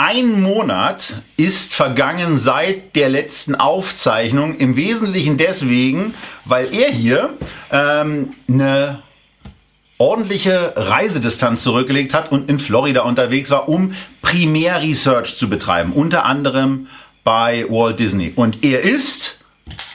Ein Monat ist vergangen seit der letzten Aufzeichnung, im Wesentlichen deswegen, weil er hier ähm, eine ordentliche Reisedistanz zurückgelegt hat und in Florida unterwegs war, um Primärresearch zu betreiben, unter anderem bei Walt Disney. Und er ist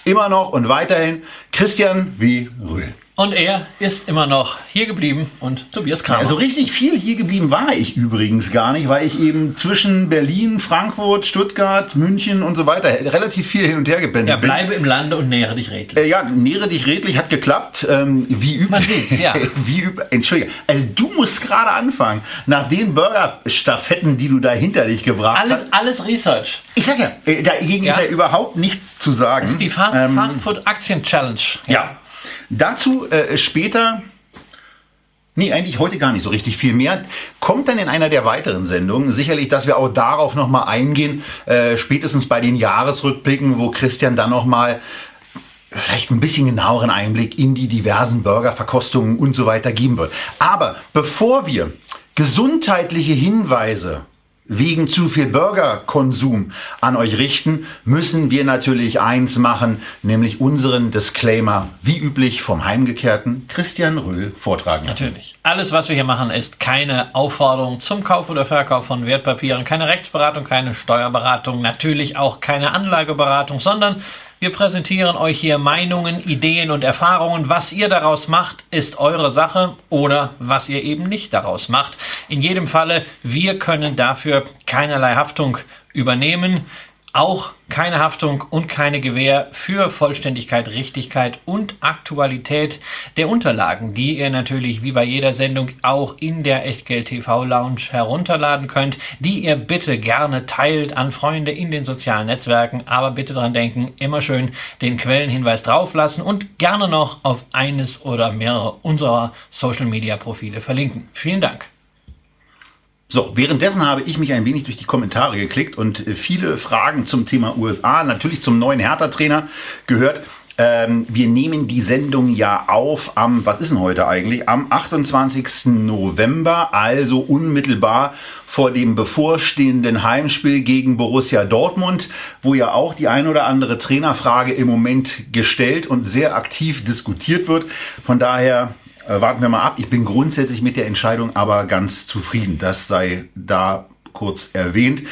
immer noch und weiterhin Christian W. Rühl. Und er ist immer noch hier geblieben und Tobias Kramer. Also richtig viel hier geblieben war ich übrigens gar nicht, weil ich eben zwischen Berlin, Frankfurt, Stuttgart, München und so weiter relativ viel hin und her gependelt ja, bleibe bin. im Lande und nähere dich redlich. Äh, ja, nähere dich redlich hat geklappt. Ähm, wie üblich. Ja. wie üb Entschuldige, also du musst gerade anfangen. Nach den Burger-Staffetten, die du da hinter dich gebracht alles, hast. Alles Research. Ich sag ja, äh, dagegen ja. ist ja überhaupt nichts zu sagen. Das ist die Fast, ähm, Fast Food Aktien Challenge. ja. ja. Dazu äh, später, nee, eigentlich heute gar nicht so richtig viel mehr, kommt dann in einer der weiteren Sendungen. Sicherlich, dass wir auch darauf nochmal eingehen, äh, spätestens bei den Jahresrückblicken, wo Christian dann nochmal vielleicht ein bisschen genaueren Einblick in die diversen Burgerverkostungen und so weiter geben wird. Aber bevor wir gesundheitliche Hinweise wegen zu viel Burgerkonsum an euch richten, müssen wir natürlich eins machen, nämlich unseren Disclaimer, wie üblich vom heimgekehrten Christian Röhl vortragen. Natürlich. Alles, was wir hier machen, ist keine Aufforderung zum Kauf oder Verkauf von Wertpapieren, keine Rechtsberatung, keine Steuerberatung, natürlich auch keine Anlageberatung, sondern wir präsentieren euch hier Meinungen, Ideen und Erfahrungen. Was ihr daraus macht, ist eure Sache oder was ihr eben nicht daraus macht. In jedem Falle, wir können dafür keinerlei Haftung übernehmen. Auch keine Haftung und keine Gewähr für Vollständigkeit, Richtigkeit und Aktualität der Unterlagen, die ihr natürlich wie bei jeder Sendung auch in der Echtgeld TV Lounge herunterladen könnt, die ihr bitte gerne teilt an Freunde in den sozialen Netzwerken, aber bitte dran denken, immer schön den Quellenhinweis drauflassen und gerne noch auf eines oder mehrere unserer Social Media Profile verlinken. Vielen Dank. So, währenddessen habe ich mich ein wenig durch die Kommentare geklickt und äh, viele Fragen zum Thema USA, natürlich zum neuen Hertha-Trainer gehört. Ähm, wir nehmen die Sendung ja auf am, was ist denn heute eigentlich? Am 28. November, also unmittelbar vor dem bevorstehenden Heimspiel gegen Borussia Dortmund, wo ja auch die ein oder andere Trainerfrage im Moment gestellt und sehr aktiv diskutiert wird. Von daher äh, warten wir mal ab. Ich bin grundsätzlich mit der Entscheidung aber ganz zufrieden. Das sei da kurz erwähnt.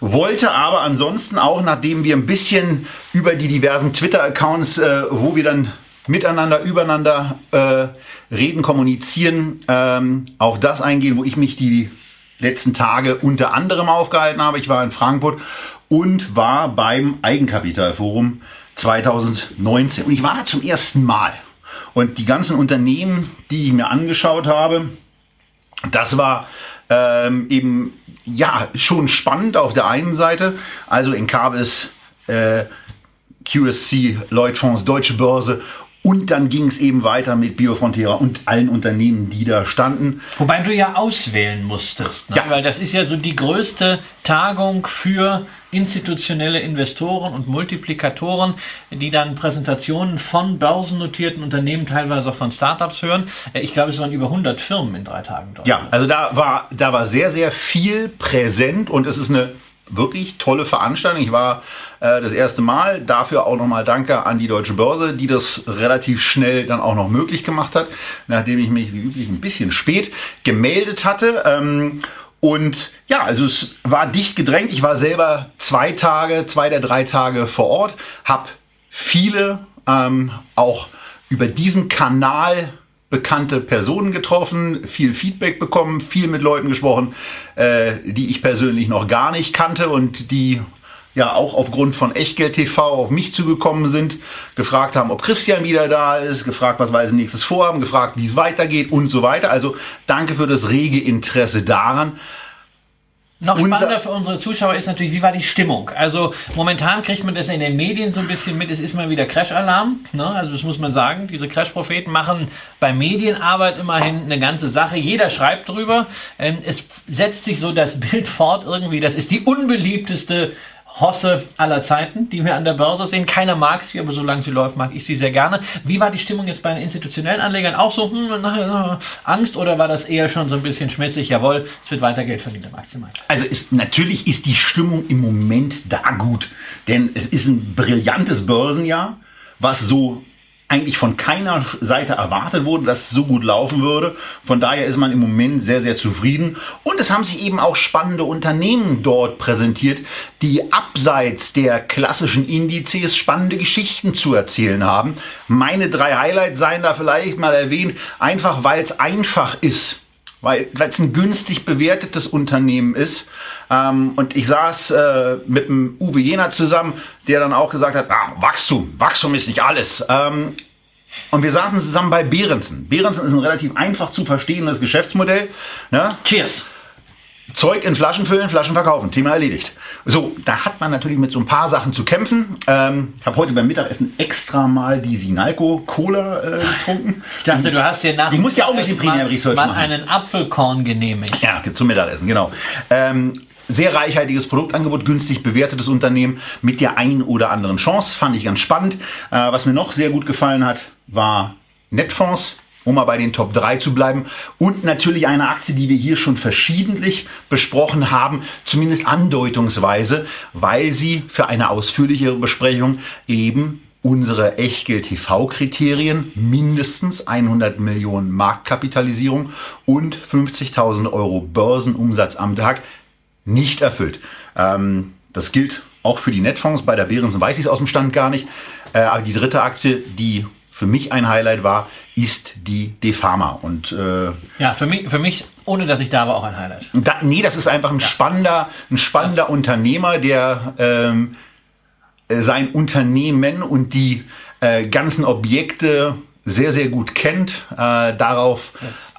Wollte aber ansonsten auch, nachdem wir ein bisschen über die diversen Twitter-Accounts, äh, wo wir dann miteinander, übereinander äh, reden, kommunizieren, ähm, auf das eingehen, wo ich mich die letzten Tage unter anderem aufgehalten habe. Ich war in Frankfurt und war beim Eigenkapitalforum 2019. Und ich war da zum ersten Mal. Und die ganzen Unternehmen, die ich mir angeschaut habe, das war ähm, eben ja schon spannend auf der einen Seite. Also in Cabis, äh, QSC, Lloyd Fonds, Deutsche Börse und dann ging es eben weiter mit Biofrontera und allen Unternehmen, die da standen. Wobei du ja auswählen musstest, ne? ja. weil das ist ja so die größte Tagung für institutionelle Investoren und Multiplikatoren, die dann Präsentationen von börsennotierten Unternehmen, teilweise auch von Startups hören. Äh, ich glaube, es waren über 100 Firmen in drei Tagen dort. Ja, also da war, da war sehr, sehr viel präsent und es ist eine wirklich tolle Veranstaltung. Ich war äh, das erste Mal. Dafür auch nochmal Danke an die Deutsche Börse, die das relativ schnell dann auch noch möglich gemacht hat, nachdem ich mich wie üblich ein bisschen spät gemeldet hatte. Ähm, und ja, also es war dicht gedrängt. Ich war selber zwei Tage, zwei der drei Tage vor Ort, habe viele ähm, auch über diesen Kanal bekannte Personen getroffen, viel Feedback bekommen, viel mit Leuten gesprochen, äh, die ich persönlich noch gar nicht kannte und die ja auch aufgrund von Echtgeld TV auf mich zugekommen sind, gefragt haben, ob Christian wieder da ist, gefragt, was wir als nächstes vorhaben, gefragt, wie es weitergeht und so weiter. Also danke für das rege Interesse daran. Noch spannender für unsere Zuschauer ist natürlich, wie war die Stimmung? Also momentan kriegt man das in den Medien so ein bisschen mit, es ist mal wieder Crash-Alarm. Ne? Also das muss man sagen. Diese Crash-Propheten machen bei Medienarbeit immerhin eine ganze Sache. Jeder schreibt drüber. Ähm, es setzt sich so das Bild fort irgendwie. Das ist die unbeliebteste Hosse aller Zeiten, die wir an der Börse sehen. Keiner mag sie, aber solange sie läuft, mag ich sie sehr gerne. Wie war die Stimmung jetzt bei den institutionellen Anlegern? Auch so hm, na, Angst oder war das eher schon so ein bisschen schmissig? Jawohl, es wird weiter Geld verdient am Aktienmarkt. Also ist, natürlich ist die Stimmung im Moment da gut, denn es ist ein brillantes Börsenjahr, was so eigentlich von keiner Seite erwartet wurde, dass es so gut laufen würde. Von daher ist man im Moment sehr, sehr zufrieden. Und es haben sich eben auch spannende Unternehmen dort präsentiert, die abseits der klassischen Indizes spannende Geschichten zu erzählen haben. Meine drei Highlights seien da vielleicht mal erwähnt, einfach weil es einfach ist weil es ein günstig bewertetes Unternehmen ist. Ähm, und ich saß äh, mit dem Uwe Jena zusammen, der dann auch gesagt hat, ah, Wachstum, Wachstum ist nicht alles. Ähm, und wir saßen zusammen bei Behrensen. Behrensen ist ein relativ einfach zu verstehendes Geschäftsmodell. Ne? Cheers! Zeug in Flaschen füllen, Flaschen verkaufen. Thema erledigt. So, da hat man natürlich mit so ein paar Sachen zu kämpfen. Ähm, ich habe heute beim Mittagessen extra mal die Sinalco Cola äh, getrunken. Ich dachte, du hast dir nach Ich muss ja auch ein bisschen Premium Research mal machen. einen Apfelkorn genehmigt. Ja, zum Mittagessen, genau. Ähm, sehr reichhaltiges Produktangebot, günstig bewertetes Unternehmen mit der ein oder anderen Chance. Fand ich ganz spannend. Äh, was mir noch sehr gut gefallen hat, war Netfonds um mal bei den Top 3 zu bleiben. Und natürlich eine Aktie, die wir hier schon verschiedentlich besprochen haben, zumindest andeutungsweise, weil sie für eine ausführlichere Besprechung eben unsere Echtgeld-TV-Kriterien, mindestens 100 Millionen Marktkapitalisierung und 50.000 Euro Börsenumsatz am Tag nicht erfüllt. Ähm, das gilt auch für die Netfonds. Bei der Behrensen weiß ich es aus dem Stand gar nicht. Äh, aber die dritte Aktie, die für mich ein Highlight war, ist die Defama. Und äh, Ja, für mich, für mich, ohne dass ich da war, auch ein Highlight. da, nee, das ist einfach ein spannender, ein spannender Unternehmer, der ähm, äh, sein Unternehmen und die äh, ganzen Objekte sehr, sehr gut kennt, äh, darauf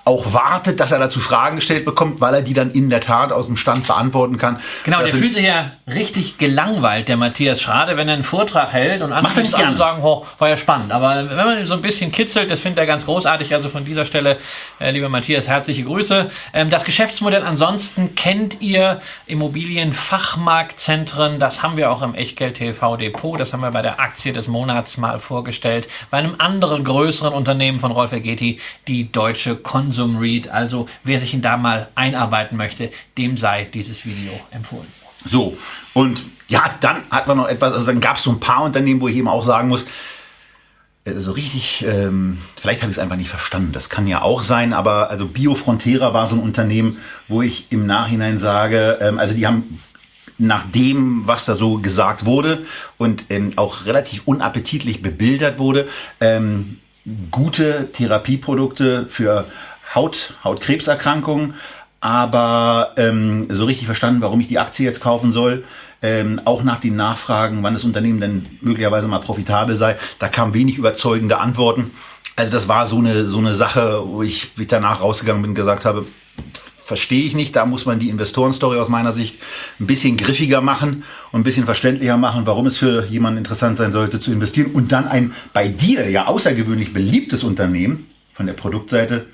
auch wartet, dass er dazu Fragen gestellt bekommt, weil er die dann in der Tat aus dem Stand beantworten kann. Genau, Das der fühlt sich ja richtig gelangweilt, der Matthias Schade, wenn er einen Vortrag hält und andere er gerne. sagen, oh, war ja spannend. Aber wenn man ihn so ein bisschen kitzelt, das findet er ganz großartig. Also von dieser Stelle, äh, lieber Matthias, herzliche Grüße. Ähm, das Geschäftsmodell ansonsten kennt ihr Immobilienfachmarktzentren. Das haben wir auch im Echtgeld TV Depot. Das haben wir bei der Aktie des Monats mal vorgestellt. Bei einem anderen größeren Unternehmen von Rolf Elgeti, die Deutsche Consum Read. Also wer sich in da mal einarbeiten möchte, dem sei dieses Video empfohlen. So, und ja, dann hat man noch etwas, also dann gab es so ein paar Unternehmen, wo ich eben auch sagen muss, äh, so richtig, ähm, vielleicht habe ich es einfach nicht verstanden, das kann ja auch sein, aber also Biofrontera war so ein Unternehmen, wo ich im Nachhinein sage, ähm, also die haben nach dem, was da so gesagt wurde und ähm, auch relativ unappetitlich bebildert wurde, ähm, gute Therapieprodukte für Haut, Hautkrebserkrankungen, aber ähm, so richtig verstanden, warum ich die Aktie jetzt kaufen soll. Ähm, auch nach den Nachfragen, wann das Unternehmen denn möglicherweise mal profitabel sei, da kamen wenig überzeugende Antworten. Also das war so eine, so eine Sache, wo ich, wie ich danach rausgegangen bin und gesagt habe, verstehe ich nicht. Da muss man die Investorenstory aus meiner Sicht ein bisschen griffiger machen und ein bisschen verständlicher machen, warum es für jemanden interessant sein sollte zu investieren. Und dann ein bei dir ja außergewöhnlich beliebtes Unternehmen von der Produktseite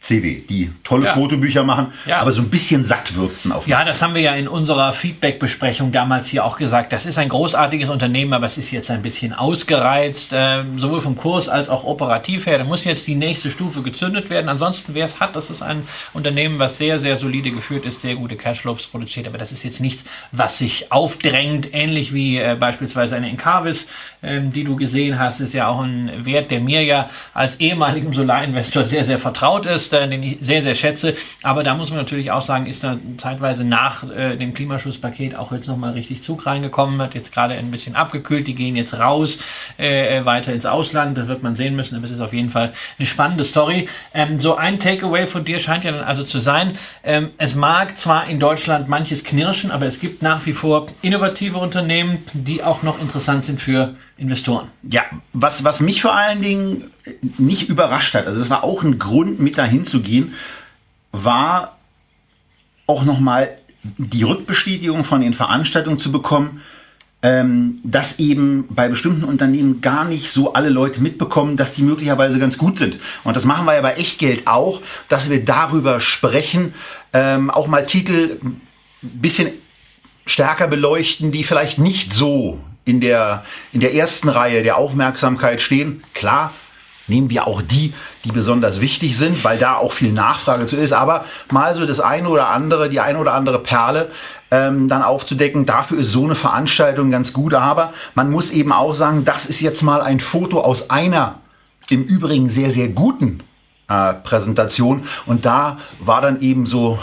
CW, die tolle Ja. Fotobücher machen, Ja. aber so ein bisschen satt wirkten auf. Ja, das haben wir ja in unserer Feedback-Besprechung damals hier auch gesagt. Das ist ein großartiges Unternehmen, aber es ist jetzt ein bisschen ausgereizt, äh, sowohl vom Kurs als auch operativ her. Da muss jetzt die nächste Stufe gezündet werden. Ansonsten, wer es hat, das ist ein Unternehmen, was sehr, sehr solide geführt ist, sehr gute Cashflows produziert. Aber das ist jetzt nichts, was sich aufdrängt, ähnlich wie äh, beispielsweise eine Encarvis, ähm, die du gesehen hast, ist ja auch ein Wert, der mir ja als ehemaligem Solarinvestor sehr, sehr vertraut ist, äh, den ich sehr, sehr schätze. Aber da muss man natürlich auch sagen, ist da zeitweise nach äh, dem Klimaschutzpaket auch jetzt nochmal richtig Zug reingekommen, hat jetzt gerade ein bisschen abgekühlt, die gehen jetzt raus, äh, weiter ins Ausland, das wird man sehen müssen, aber es ist auf jeden Fall eine spannende Story. Ähm, so ein Takeaway von dir scheint ja dann also zu sein, ähm, es mag zwar in Deutschland manches knirschen, aber es gibt nach wie vor innovative Unternehmen, die auch noch interessant sind für Investoren. Ja, was, was mich vor allen Dingen nicht überrascht hat, also das war auch ein Grund, mit dahin zu gehen, war auch nochmal die Rückbestätigung von den Veranstaltungen zu bekommen, ähm, dass eben bei bestimmten Unternehmen gar nicht so alle Leute mitbekommen, dass die möglicherweise ganz gut sind. Und das machen wir ja bei Echtgeld auch, dass wir darüber sprechen, ähm, auch mal Titel ein bisschen stärker beleuchten, die vielleicht nicht so in der, in der ersten Reihe der Aufmerksamkeit stehen. Klar, nehmen wir auch die, die besonders wichtig sind, weil da auch viel Nachfrage zu ist. Aber mal so das eine oder andere, die eine oder andere Perle ähm, dann aufzudecken, dafür ist so eine Veranstaltung ganz gut. Aber man muss eben auch sagen, das ist jetzt mal ein Foto aus einer im Übrigen sehr, sehr guten äh, Präsentation. Und da war dann eben so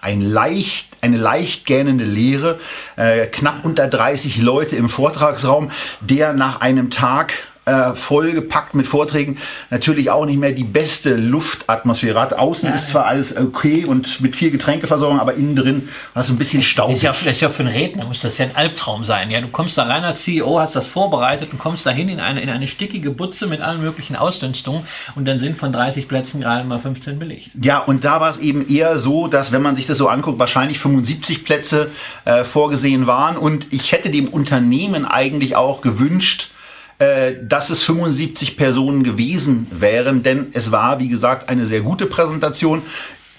ein leicht, eine leicht gähnende Leere, äh, knapp unter 30 Leute im Vortragsraum, der nach einem Tag äh, vollgepackt mit Vorträgen natürlich auch nicht mehr die beste Luftatmosphäre hat. Außen ja, ist zwar alles okay und mit viel Getränkeversorgung, aber innen drin hast du ein bisschen Staub. Das ist ja, das ist ja für einen Redner muss das ja ein Albtraum sein. Ja, du kommst da rein als CEO, hast das vorbereitet und kommst dahin in eine, in eine stickige Butze mit allen möglichen Ausdünstungen und dann sind von 30 Plätzen gerade mal 15 belegt. Ja, und da war es eben eher so, dass wenn man sich das so anguckt, wahrscheinlich 75 Plätze äh, vorgesehen waren und ich hätte dem Unternehmen eigentlich auch gewünscht, äh, dass es 75 Personen gewesen wären, denn es war, wie gesagt, eine sehr gute Präsentation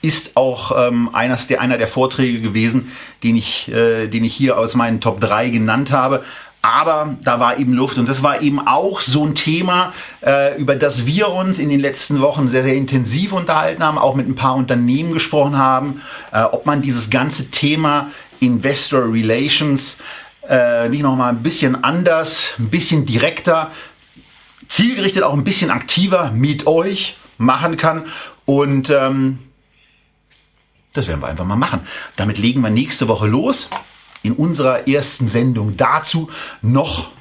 ist auch ähm, eines der, einer der Vorträge gewesen, den ich, äh, den ich hier aus meinen Top 3 genannt habe. Aber da war eben Luft und das war eben auch so ein Thema, äh, über das wir uns in den letzten Wochen sehr, sehr intensiv unterhalten haben, auch mit ein paar Unternehmen gesprochen haben, äh, ob man dieses ganze Thema Investor Relations äh, nicht nochmal ein bisschen anders, ein bisschen direkter, zielgerichtet auch ein bisschen aktiver mit euch machen kann. Und ähm, das werden wir einfach mal machen. Damit legen wir nächste Woche los. In unserer ersten Sendung dazu noch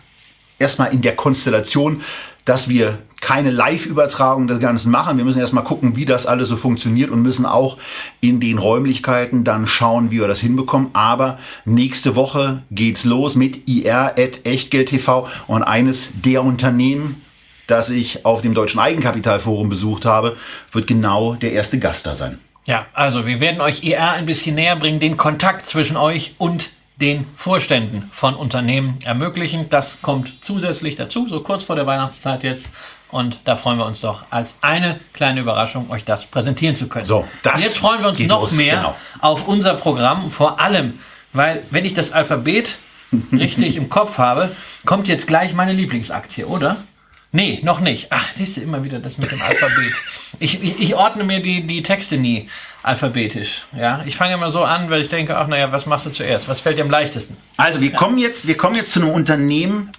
erstmal in der Konstellation, dass wir keine Live-Übertragung des Ganzen machen. Wir müssen erstmal gucken, wie das alles so funktioniert und müssen auch in den Räumlichkeiten dann schauen, wie wir das hinbekommen. Aber nächste Woche geht's los mit IR und eines der Unternehmen, das ich auf dem Deutschen Eigenkapitalforum besucht habe, wird genau der erste Gast da sein. Ja, also wir werden euch IR ein bisschen näher bringen, den Kontakt zwischen euch und den Vorständen von Unternehmen ermöglichen. Das kommt zusätzlich dazu, so kurz vor der Weihnachtszeit jetzt. Und da freuen wir uns doch als eine kleine Überraschung, euch das präsentieren zu können. So, das Und jetzt freuen wir uns noch los, mehr genau. auf unser Programm, vor allem, weil wenn ich das Alphabet richtig im Kopf habe, kommt jetzt gleich meine Lieblingsaktie, oder? Nee, noch nicht. Ach, siehst du immer wieder das mit dem Alphabet. Ich, ich, ich ordne mir die, die Texte nie alphabetisch. Ja, ich fange immer so an, weil ich denke, ach naja, was machst du zuerst? Was fällt dir am leichtesten? Also wir ja. kommen jetzt, wir kommen jetzt zu einem Unternehmen,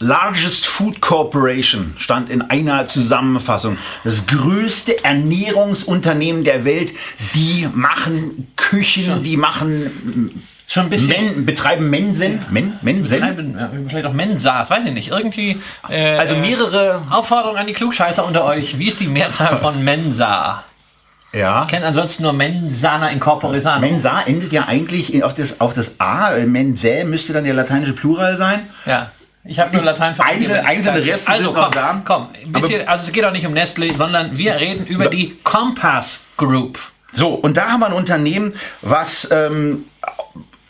Largest Food Corporation stand in einer Zusammenfassung. Das größte Ernährungsunternehmen der Welt. Die machen Küchen, die machen Schon ein bisschen. Men, betreiben Mensen? Men, Mensen? Betreiben, vielleicht auch Mensas, weiß ich nicht. Irgendwie. Äh, also mehrere. Aufforderung an die Klugscheißer unter euch. Wie ist die Mehrzahl von Mensa? Ja. Ich kenne ansonsten nur Mensana Incorpore Sano. Mensa endet ja eigentlich auf das, auf das A. Mensae müsste dann der lateinische Plural sein. Ja. Ich habe nur Latein Einzelne, einzelne Reste also, sind komm, noch da. Komm, bisschen, also es geht auch nicht um Nestle, sondern wir reden über die Compass Group. So, und da haben wir ein Unternehmen, was ähm,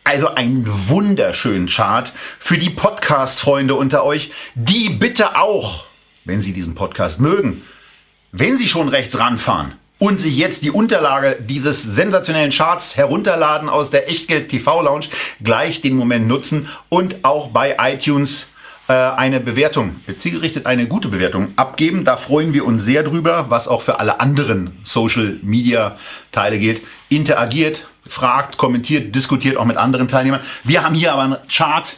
also einen wunderschönen Chart für die Podcast-Freunde unter euch, die bitte auch, wenn sie diesen Podcast mögen, wenn sie schon rechts ranfahren und sich jetzt die Unterlage dieses sensationellen Charts herunterladen aus der Echtgeld TV Lounge, gleich den Moment nutzen und auch bei iTunes eine Bewertung, zielgerichtet eine gute Bewertung abgeben. Da freuen wir uns sehr drüber, was auch für alle anderen Social Media Teile gilt. Interagiert, fragt, kommentiert, diskutiert auch mit anderen Teilnehmern. Wir haben hier aber einen Chart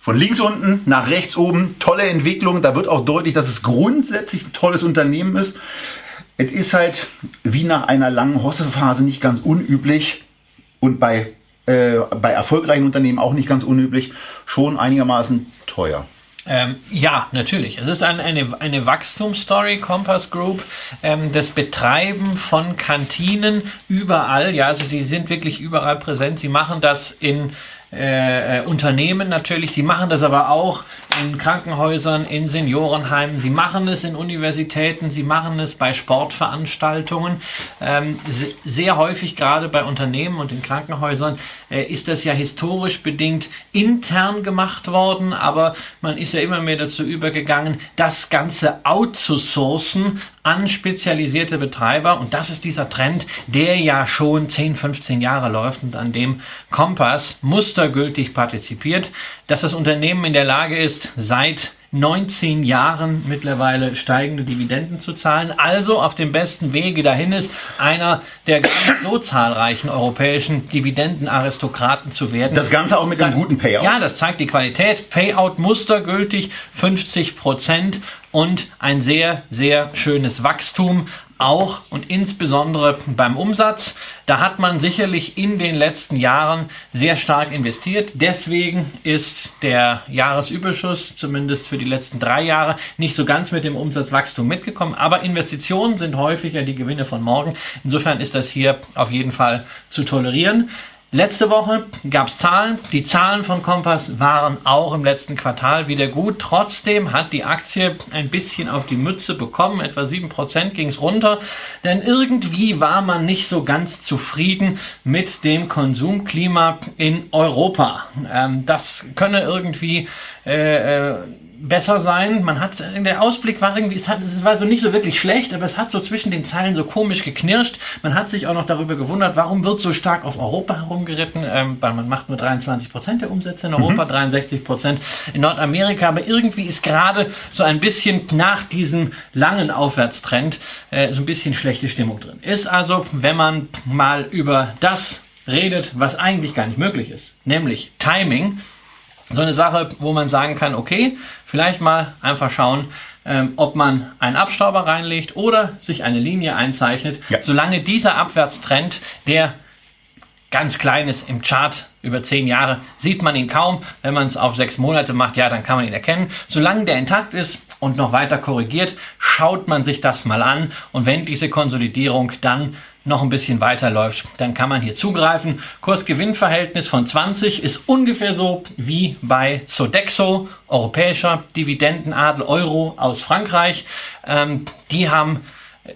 von links unten nach rechts oben. Tolle Entwicklung. Da wird auch deutlich, dass es grundsätzlich ein tolles Unternehmen ist. Es ist halt wie nach einer langen Hossephase nicht ganz unüblich und bei, äh, bei erfolgreichen Unternehmen auch nicht ganz unüblich, schon einigermaßen teuer. Ähm, ja, natürlich. Es ist ein, eine, eine Wachstumsstory, Compass Group, ähm, das Betreiben von Kantinen überall. Ja, also sie sind wirklich überall präsent. Sie machen das in äh, äh, Unternehmen natürlich. Sie machen das aber auch in Krankenhäusern, in Seniorenheimen. Sie machen es in Universitäten. Sie machen es bei Sportveranstaltungen. Ähm, sehr häufig gerade bei Unternehmen und in Krankenhäusern äh, ist das ja historisch bedingt intern gemacht worden, aber man ist ja immer mehr dazu übergegangen, das Ganze outzusourcen an spezialisierte Betreiber. Und das ist dieser Trend, der ja schon 10, 15 Jahre läuft und an dem Kompass mustergültig partizipiert, dass das Unternehmen in der Lage ist, seit 19 Jahren mittlerweile steigende Dividenden zu zahlen. Also auf dem besten Wege dahin ist, einer der so zahlreichen europäischen Dividendenaristokraten zu werden. Das Ganze auch mit einem guten Payout. Ja, das zeigt die Qualität. Payout mustergültig 50 Prozent und ein sehr, sehr schönes Wachstum auch und insbesondere beim Umsatz. Da hat man sicherlich in den letzten Jahren sehr stark investiert. Deswegen ist der Jahresüberschuss zumindest für die letzten drei Jahre nicht so ganz mit dem Umsatzwachstum mitgekommen. Aber Investitionen sind häufiger die Gewinne von morgen. Insofern ist das hier auf jeden Fall zu tolerieren. Letzte Woche gab es Zahlen. Die Zahlen von Kompass waren auch im letzten Quartal wieder gut. Trotzdem hat die Aktie ein bisschen auf die Mütze bekommen. Etwa 7% ging es runter. Denn irgendwie war man nicht so ganz zufrieden mit dem Konsumklima in Europa. Ähm, das könne irgendwie äh, äh besser sein. Man hat, der Ausblick war irgendwie, es, hat, es war so nicht so wirklich schlecht, aber es hat so zwischen den Zeilen so komisch geknirscht. Man hat sich auch noch darüber gewundert, warum wird so stark auf Europa herumgeritten, ähm, weil man macht nur 23 Prozent der Umsätze in Europa, mhm. 63 Prozent in Nordamerika, aber irgendwie ist gerade so ein bisschen nach diesem langen Aufwärtstrend äh, so ein bisschen schlechte Stimmung drin. Ist also, wenn man mal über das redet, was eigentlich gar nicht möglich ist, nämlich Timing, so eine Sache, wo man sagen kann, okay, vielleicht mal einfach schauen, ähm, ob man einen Abstauber reinlegt oder sich eine Linie einzeichnet. Ja. Solange dieser Abwärtstrend, der ganz klein ist im Chart über zehn Jahre, sieht man ihn kaum. Wenn man es auf sechs Monate macht, ja, dann kann man ihn erkennen. Solange der intakt ist und noch weiter korrigiert, schaut man sich das mal an. Und wenn diese Konsolidierung dann noch ein bisschen weiterläuft, dann kann man hier zugreifen. Kurs-Gewinn-Verhältnis von 20 ist ungefähr so wie bei Sodexo, europäischer Dividendenadel Euro aus Frankreich. Ähm, die haben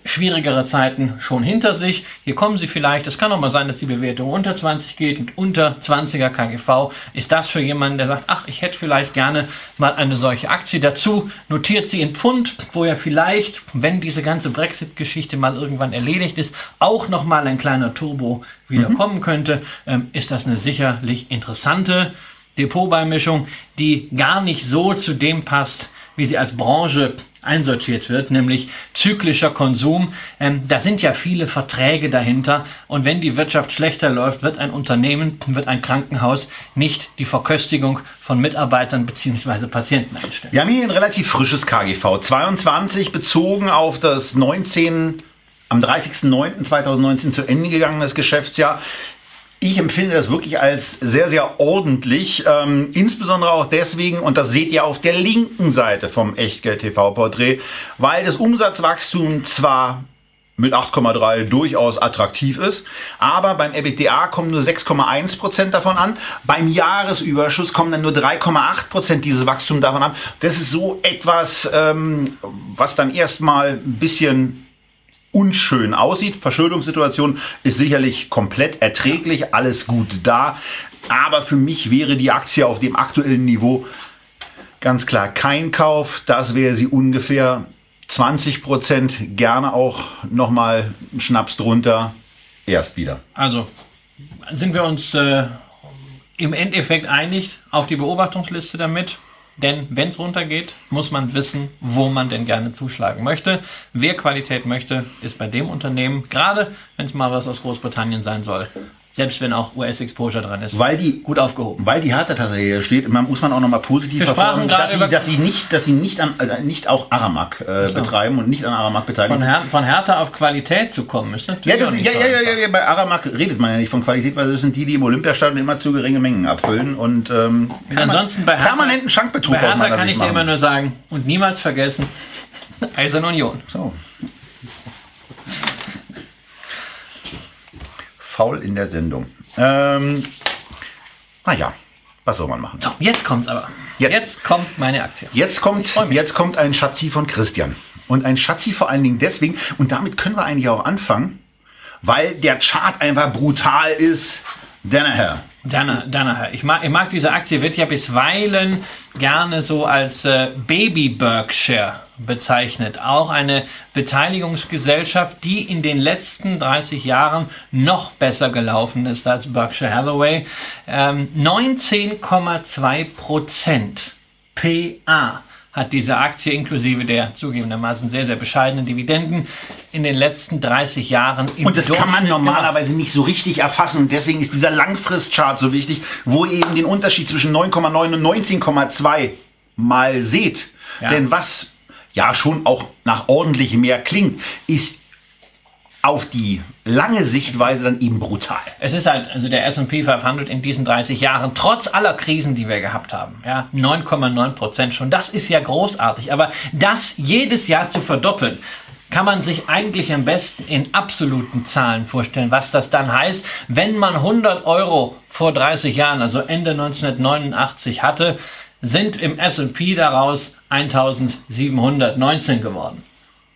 schwierigere Zeiten schon hinter sich. Hier kommen sie vielleicht. Es kann auch mal sein, dass die Bewertung unter 20 geht und unter 20er KGV. Ist das für jemanden, der sagt, ach, ich hätte vielleicht gerne mal eine solche Aktie dazu, notiert sie in Pfund, wo ja vielleicht, wenn diese ganze Brexit-Geschichte mal irgendwann erledigt ist, auch noch mal ein kleiner Turbo wieder mhm. kommen könnte, ähm, ist das eine sicherlich interessante Depotbeimischung, die gar nicht so zu dem passt, wie sie als Branche einsortiert wird, nämlich zyklischer Konsum. Ähm, da sind ja viele Verträge dahinter und wenn die Wirtschaft schlechter läuft, wird ein Unternehmen, wird ein Krankenhaus nicht die Verköstigung von Mitarbeitern bzw. Patienten einstellen. Wir haben hier ein relativ frisches KGV, 22 bezogen auf das 19 am 30.09.2019 zu Ende gegangenes Geschäftsjahr. Ich empfinde das wirklich als sehr, sehr ordentlich. Ähm, insbesondere auch deswegen, und das seht ihr auf der linken Seite vom Echtgeld-TV-Porträt, weil das Umsatzwachstum zwar mit 8,3 durchaus attraktiv ist. Aber beim EBITDA kommen nur 6,1 Prozent davon an. Beim Jahresüberschuss kommen dann nur 3,8 Prozent dieses Wachstum davon an. Das ist so etwas, ähm, was dann erstmal ein bisschen unschön aussieht. Verschuldungssituation ist sicherlich komplett erträglich, alles gut da. Aber für mich wäre die Aktie auf dem aktuellen Niveau ganz klar kein Kauf. Das wäre sie ungefähr 20 Prozent, gerne auch nochmal einen Schnaps drunter. Erst wieder. Also sind wir uns äh, im Endeffekt einig auf die Beobachtungsliste damit. Denn wenn es runtergeht, muss man wissen, wo man denn gerne zuschlagen möchte. Wer Qualität möchte, ist bei dem Unternehmen, gerade wenn es mal was aus Großbritannien sein soll, selbst wenn auch US-Exposure dran ist. Weil die gut aufgehoben. Weil die Hertha hier steht, man, muss man auch nochmal positiv verfolgen, dass sie, dass sie nicht, dass sie nicht an, äh, nicht auch Aramak äh, so. betreiben und nicht an Aramak beteiligen. Von, Her von Hertha auf Qualität zu kommen, ist natürlich ja, das, ja, so ja, ja, ja, bei Aramak redet man ja nicht von Qualität, weil das sind die, die im Olympiastadion immer zu geringe Mengen abfüllen und ähm, ansonsten bei Hertha, permanenten Schankbetrug. Bei Hertha kann ich dir immer nur sagen und niemals vergessen, Eisern Union. So. Faul in der Sendung. Ähm, naja, was soll man machen? So, jetzt kommt's aber. Jetzt. Jetzt, kommt meine Aktie. Jetzt kommt, jetzt kommt ein Schatzi von Christian. Und ein Schatzi vor allen Dingen deswegen, und damit können wir eigentlich auch anfangen, weil der Chart einfach brutal ist. Danaher. Dana, Danaher. Ich mag, ich mag diese Aktie, wird ja bisweilen gerne so als äh, Baby Berkshire bezeichnet. Auch eine Beteiligungsgesellschaft, die in den letzten 30 Jahren noch besser gelaufen ist als Berkshire Hathaway. Ähm, 19,2 Prozent PA hat diese Aktie inklusive der zugegebenermaßen sehr, sehr bescheidenen Dividenden in den letzten 30 Jahren im Und das kann man Durchschnitt normalerweise nicht so richtig erfassen. Und deswegen ist dieser Langfristchart so wichtig, wo ihr eben den Unterschied zwischen 9,9 und 19,2 mal seht. Ja. Denn was ja schon auch nach ordentlich mehr klingt, ist auf die lange Sichtweise dann eben brutal. Es ist halt, also der S&P 500 in diesen 30 Jahren, trotz aller Krisen, die wir gehabt haben, ja, 9,9 Prozent schon, das ist ja großartig. Aber das jedes Jahr zu verdoppeln, kann man sich eigentlich am besten in absoluten Zahlen vorstellen, was das dann heißt, wenn man 100 Euro vor 30 Jahren, also Ende 1989 hatte, sind im S&P daraus 1719 geworden.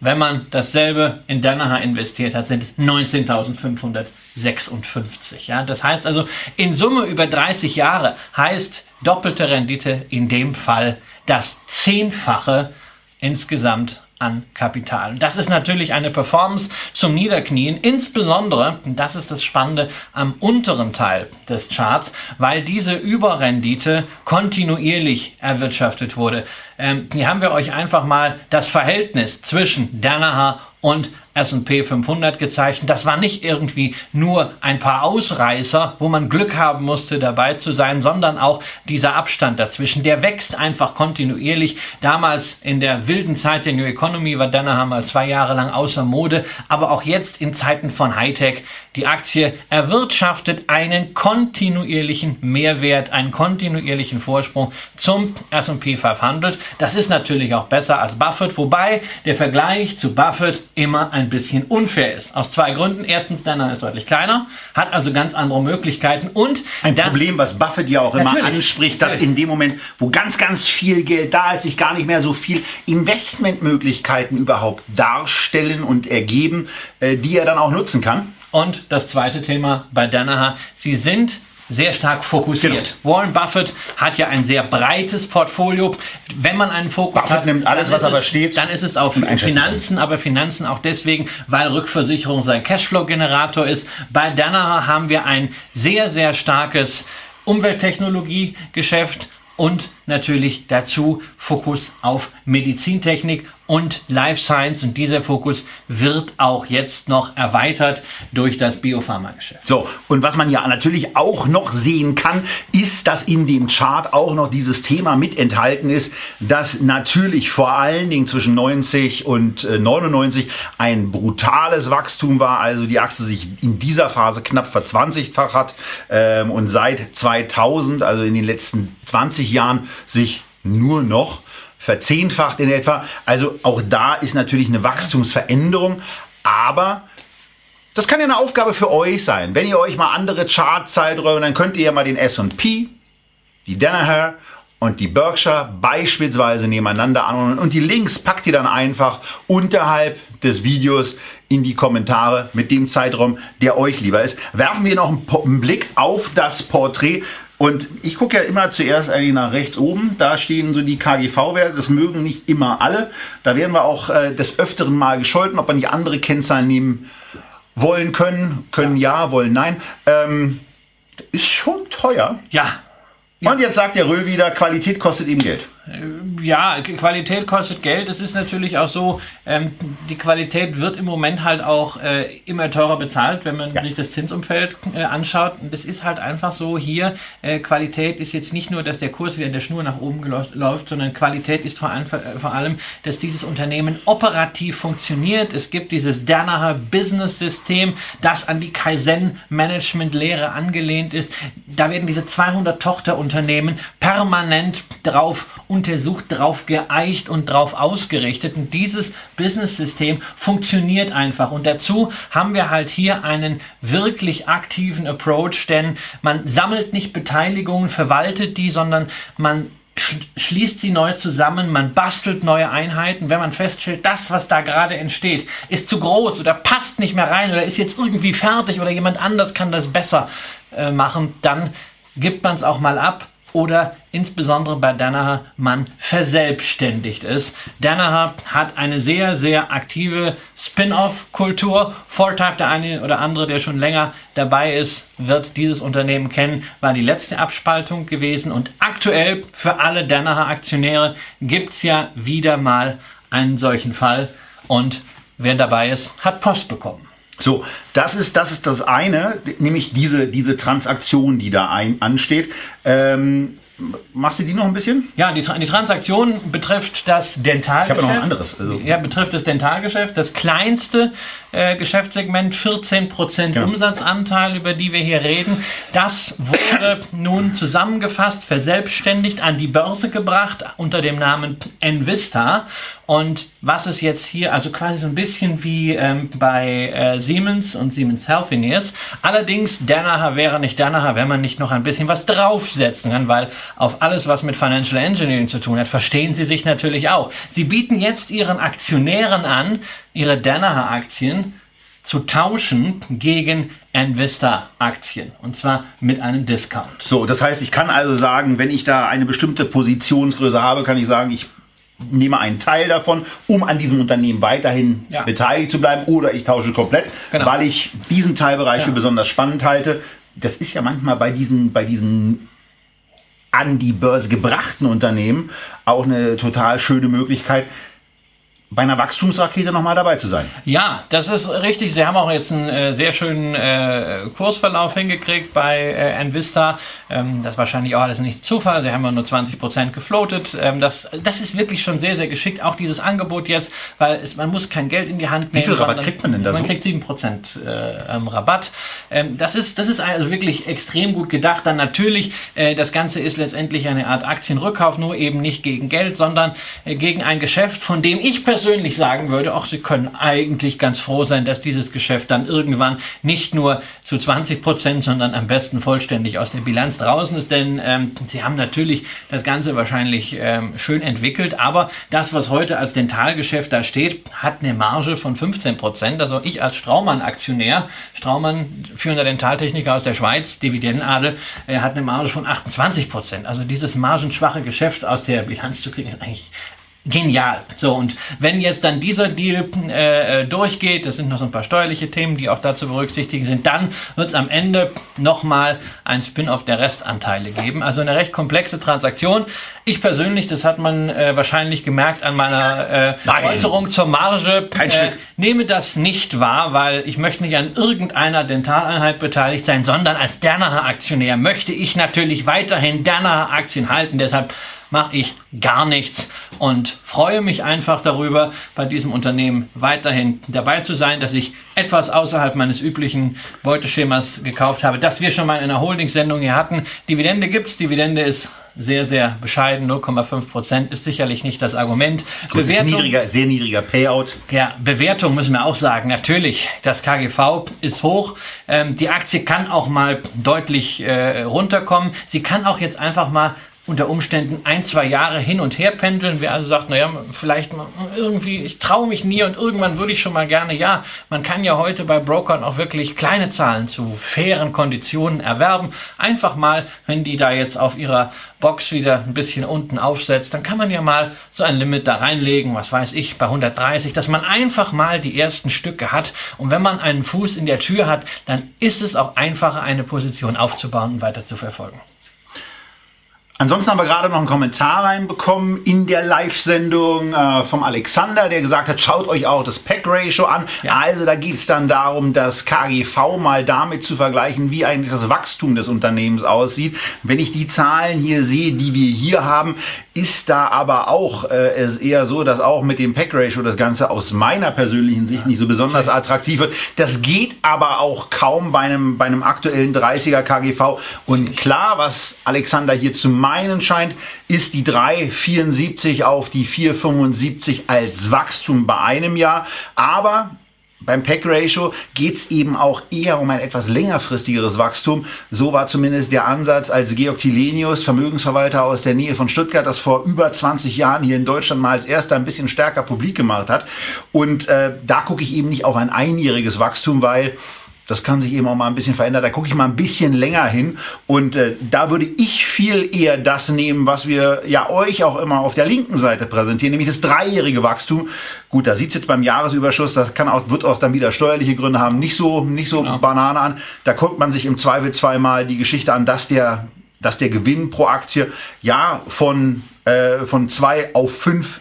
Wenn man dasselbe in Danaher investiert hat, sind es 19.556. Ja, das heißt also, in Summe über 30 Jahre heißt doppelte Rendite in dem Fall das Zehnfache insgesamt an Kapital. Und das ist natürlich eine Performance zum Niederknien, insbesondere, das ist das Spannende, am unteren Teil des Charts, weil diese Überrendite kontinuierlich erwirtschaftet wurde. Ähm, hier haben wir euch einfach mal das Verhältnis zwischen Danaher und S&P 500 gezeichnet. Das war nicht irgendwie nur ein paar Ausreißer, wo man Glück haben musste, dabei zu sein, sondern auch dieser Abstand dazwischen. Der wächst einfach kontinuierlich. Damals in der wilden Zeit der New Economy war Danaher mal zwei Jahre lang außer Mode, aber auch jetzt in Zeiten von Hightech. Die Aktie erwirtschaftet einen kontinuierlichen Mehrwert, einen kontinuierlichen Vorsprung zum S&P 500. Das ist natürlich auch besser als Buffett, wobei der Vergleich zu Buffett immer ein bisschen unfair ist. Aus zwei Gründen. Erstens, Danaher ist deutlich kleiner, hat also ganz andere Möglichkeiten und Ein dann- Problem, was Buffett ja auch immer anspricht, dass Natürlich. in dem Moment, wo ganz, ganz viel Geld da ist, sich gar nicht mehr so viel Investmentmöglichkeiten überhaupt darstellen und ergeben, äh, die er dann auch nutzen kann. Und das zweite Thema bei Danaher, sie sind sehr stark fokussiert. Genau. Warren Buffett hat ja ein sehr breites Portfolio. Wenn man einen Fokus Buffett hat, nimmt alles, dann was ist aber es, steht dann ist es auf Finanzen, aber Finanzen auch deswegen, weil Rückversicherung sein Cashflow-Generator ist. Bei Danaher haben wir ein sehr, sehr starkes Umwelttechnologie-Geschäft und natürlich dazu Fokus auf Medizintechnik und Life Science. Und dieser Fokus wird auch jetzt noch erweitert durch das Biopharma-Geschäft. So, und was man ja natürlich auch noch sehen kann, ist, dass in dem Chart auch noch dieses Thema mit enthalten ist, dass natürlich vor allen Dingen zwischen 90 und äh, 99 ein brutales Wachstum war, also die Aktie sich in dieser Phase knapp verzwanzigfacht hat ähm, und seit 2000, also in den letzten 20 Jahren, sich nur noch verzehnfacht in etwa. Also auch da ist natürlich eine Wachstumsveränderung, aber das kann ja eine Aufgabe für euch sein. Wenn ihr euch mal andere Chartzeiträume, dann könnt ihr ja mal den S&P, die Danaher und die Berkshire beispielsweise nebeneinander an und die Links packt ihr dann einfach unterhalb des Videos in die Kommentare mit dem Zeitraum, der euch lieber ist. Werfen wir noch einen, Blick auf das Porträt. Und ich gucke ja immer zuerst eigentlich nach rechts oben. Da stehen so die KGV-Werte. Das mögen nicht immer alle. Da werden wir auch äh, des Öfteren mal gescholten, ob wir nicht andere Kennzahlen nehmen wollen können. Können ja, wollen nein. Ähm, ist schon teuer. Ja, Und jetzt sagt der Röhl wieder, Qualität kostet ihm Geld. Ja, K- Qualität kostet Geld. Es ist natürlich auch so, ähm, die Qualität wird im Moment halt auch äh, immer teurer bezahlt, wenn man Ja. sich das Zinsumfeld äh, anschaut. Und das ist halt einfach so hier, äh, Qualität ist jetzt nicht nur, dass der Kurs wieder in der Schnur nach oben läuft, sondern Qualität ist vor, allem, äh, vor allem, dass dieses Unternehmen operativ funktioniert. Es gibt dieses Danaher Business System, das an die Kaizen Management Lehre angelehnt ist. Da werden diese 200 Tochterunternehmen permanent drauf untersucht, drauf geeicht und drauf ausgerichtet. Und dieses Business-System funktioniert einfach. Und dazu haben wir halt hier einen wirklich aktiven Approach, denn man sammelt nicht Beteiligungen, verwaltet die, sondern man schließt sie neu zusammen, man bastelt neue Einheiten. Wenn man feststellt, das, was da gerade entsteht, ist zu groß oder passt nicht mehr rein oder ist jetzt irgendwie fertig oder jemand anders kann das besser äh, machen, dann gibt man es auch mal ab oder insbesondere bei Danaher man verselbstständigt ist. Danaher hat eine sehr, sehr aktive Spin-off-Kultur. Fortive, der eine oder andere, der schon länger dabei ist, wird dieses Unternehmen kennen, war die letzte Abspaltung gewesen. Und aktuell für alle Danaher Aktionäre gibt es ja wieder mal einen solchen Fall. Und wer dabei ist, hat Post bekommen. So, das ist, das ist das eine, nämlich diese, diese Transaktion, die da ein, ansteht. Ähm, Machst du die noch ein bisschen? Ja, die, die Transaktion betrifft das Dentalgeschäft. Ich habe noch ein anderes. Also. Ja, betrifft das Dentalgeschäft. Das kleinste äh, Geschäftssegment, 14% genau. Umsatzanteil, über die wir hier reden. Das wurde nun zusammengefasst, verselbstständigt, an die Börse gebracht unter dem Namen Envista. Und was ist jetzt hier, also quasi so ein bisschen wie ähm, bei äh, Siemens und Siemens Healthineers. Allerdings, Danaher wäre nicht Danaher, wenn man nicht noch ein bisschen was draufsetzen kann, weil auf alles, was mit Financial Engineering zu tun hat, verstehen sie sich natürlich auch. Sie bieten jetzt ihren Aktionären an, ihre Danaher-Aktien zu tauschen gegen Envista-Aktien. Und zwar mit einem Discount. So, das heißt, ich kann also sagen, wenn ich da eine bestimmte Positionsgröße habe, kann ich sagen, ich nehme einen Teil davon, um an diesem Unternehmen weiterhin ja. beteiligt zu bleiben oder ich tausche komplett, genau. weil ich diesen Teilbereich ja. für besonders spannend halte. Das ist ja manchmal bei diesen, bei diesen an die Börse gebrachten Unternehmen auch eine total schöne Möglichkeit, bei einer Wachstumsrakete nochmal dabei zu sein. Ja, das ist richtig. Sie haben auch jetzt einen äh, sehr schönen äh, Kursverlauf hingekriegt bei äh, Envista. Ähm, das ist wahrscheinlich auch alles nicht Zufall. Sie haben ja nur 20 Prozent gefloatet. Ähm, das, das ist wirklich schon sehr, sehr geschickt. Auch dieses Angebot jetzt, weil es, man muss kein Geld in die Hand nehmen. Wie viel Rabatt kriegt man denn da Man so? kriegt 7 Prozent äh, ähm, Rabatt. Das, ist, das ist also wirklich extrem gut gedacht. Dann natürlich, äh, das Ganze ist letztendlich eine Art Aktienrückkauf, nur eben nicht gegen Geld, sondern äh, gegen ein Geschäft, von dem ich persönlich persönlich sagen würde, auch Sie können eigentlich ganz froh sein, dass dieses Geschäft dann irgendwann nicht nur zu 20 Prozent, sondern am besten vollständig aus der Bilanz draußen ist, denn ähm, Sie haben natürlich das Ganze wahrscheinlich ähm, schön entwickelt, aber das, was heute als Dentalgeschäft da steht, hat eine Marge von 15 Prozent. Also ich als Straumann-Aktionär, Straumann, führender Dentaltechniker aus der Schweiz, Dividendenadel, äh, hat eine Marge von 28 Prozent. Also dieses margenschwache Geschäft aus der Bilanz zu kriegen, ist eigentlich Genial. So, und wenn jetzt dann dieser Deal äh, äh, durchgeht, das sind noch so ein paar steuerliche Themen, die auch dazu berücksichtigen sind, dann wird es am Ende nochmal ein Spin-off der Restanteile geben. Also eine recht komplexe Transaktion. Ich persönlich, das hat man äh, wahrscheinlich gemerkt an meiner äh, Äußerung zur Marge, Kein äh, Stück. nehme das nicht wahr, weil ich möchte nicht an irgendeiner Dentaleinheit beteiligt sein, sondern als Danaher Aktionär möchte ich natürlich weiterhin Danaher Aktien halten. Deshalb mache ich gar nichts und freue mich einfach darüber, bei diesem Unternehmen weiterhin dabei zu sein, dass ich etwas außerhalb meines üblichen Beuteschemas gekauft habe, das wir schon mal in einer Holding-Sendung hier hatten. Dividende gibt es, Dividende ist sehr, sehr bescheiden, 0,5 Prozent ist sicherlich nicht das Argument. Gut, Bewertung, niedriger, sehr niedriger Payout. Ja, Bewertung müssen wir auch sagen. Natürlich, das KGV ist hoch. Ähm, die Aktie kann auch mal deutlich äh, runterkommen. Sie kann auch jetzt einfach mal unter Umständen ein, zwei Jahre hin und her pendeln. Wer also sagt, naja, vielleicht irgendwie, ich traue mich nie und irgendwann würde ich schon mal gerne, ja, man kann ja heute bei Brokern auch wirklich kleine Zahlen zu fairen Konditionen erwerben. Einfach mal, wenn die da jetzt auf ihrer Box wieder ein bisschen unten aufsetzt, dann kann man ja mal so ein Limit da reinlegen, was weiß ich, bei 130, dass man einfach mal die ersten Stücke hat. Und wenn man einen Fuß in der Tür hat, dann ist es auch einfacher, eine Position aufzubauen und weiter zu verfolgen. Ansonsten haben wir gerade noch einen Kommentar reinbekommen in der Live-Sendung äh, vom Alexander, der gesagt hat, schaut euch auch das Pack-Ratio an. Ja. Also da geht es dann darum, das KGV mal damit zu vergleichen, wie eigentlich das Wachstum des Unternehmens aussieht. Wenn ich die Zahlen hier sehe, die wir hier haben, ist da aber auch äh, es eher so, dass auch mit dem Pack Ratio das Ganze aus meiner persönlichen Sicht nicht so besonders attraktiv wird. Das geht aber auch kaum bei einem, bei einem aktuellen 30er KGV. Und klar, was Alexander hier zu meinen scheint, ist die 3,74 auf die 4,75 als Wachstum bei einem Jahr. Aber beim Pack-Ratio geht es eben auch eher um ein etwas längerfristigeres Wachstum. So war zumindest der Ansatz, als Georg Tilenius, Vermögensverwalter aus der Nähe von Stuttgart, das vor über 20 Jahren hier in Deutschland mal als erster ein bisschen stärker publik gemacht hat. Und äh, da gucke ich eben nicht auf ein einjähriges Wachstum, weil das kann sich eben auch mal ein bisschen verändern. Da gucke ich mal ein bisschen länger hin. Und äh, da würde ich viel eher das nehmen, was wir ja euch auch immer auf der linken Seite präsentieren, nämlich das dreijährige Wachstum. Gut, da sieht es jetzt beim Jahresüberschuss, das kann auch, wird auch dann wieder steuerliche Gründe haben, nicht so, nicht so genau. Banane an. Da guckt man sich im Zweifel zweimal die Geschichte an, dass der, dass der Gewinn pro Aktie ja von, äh, von zwei auf fünf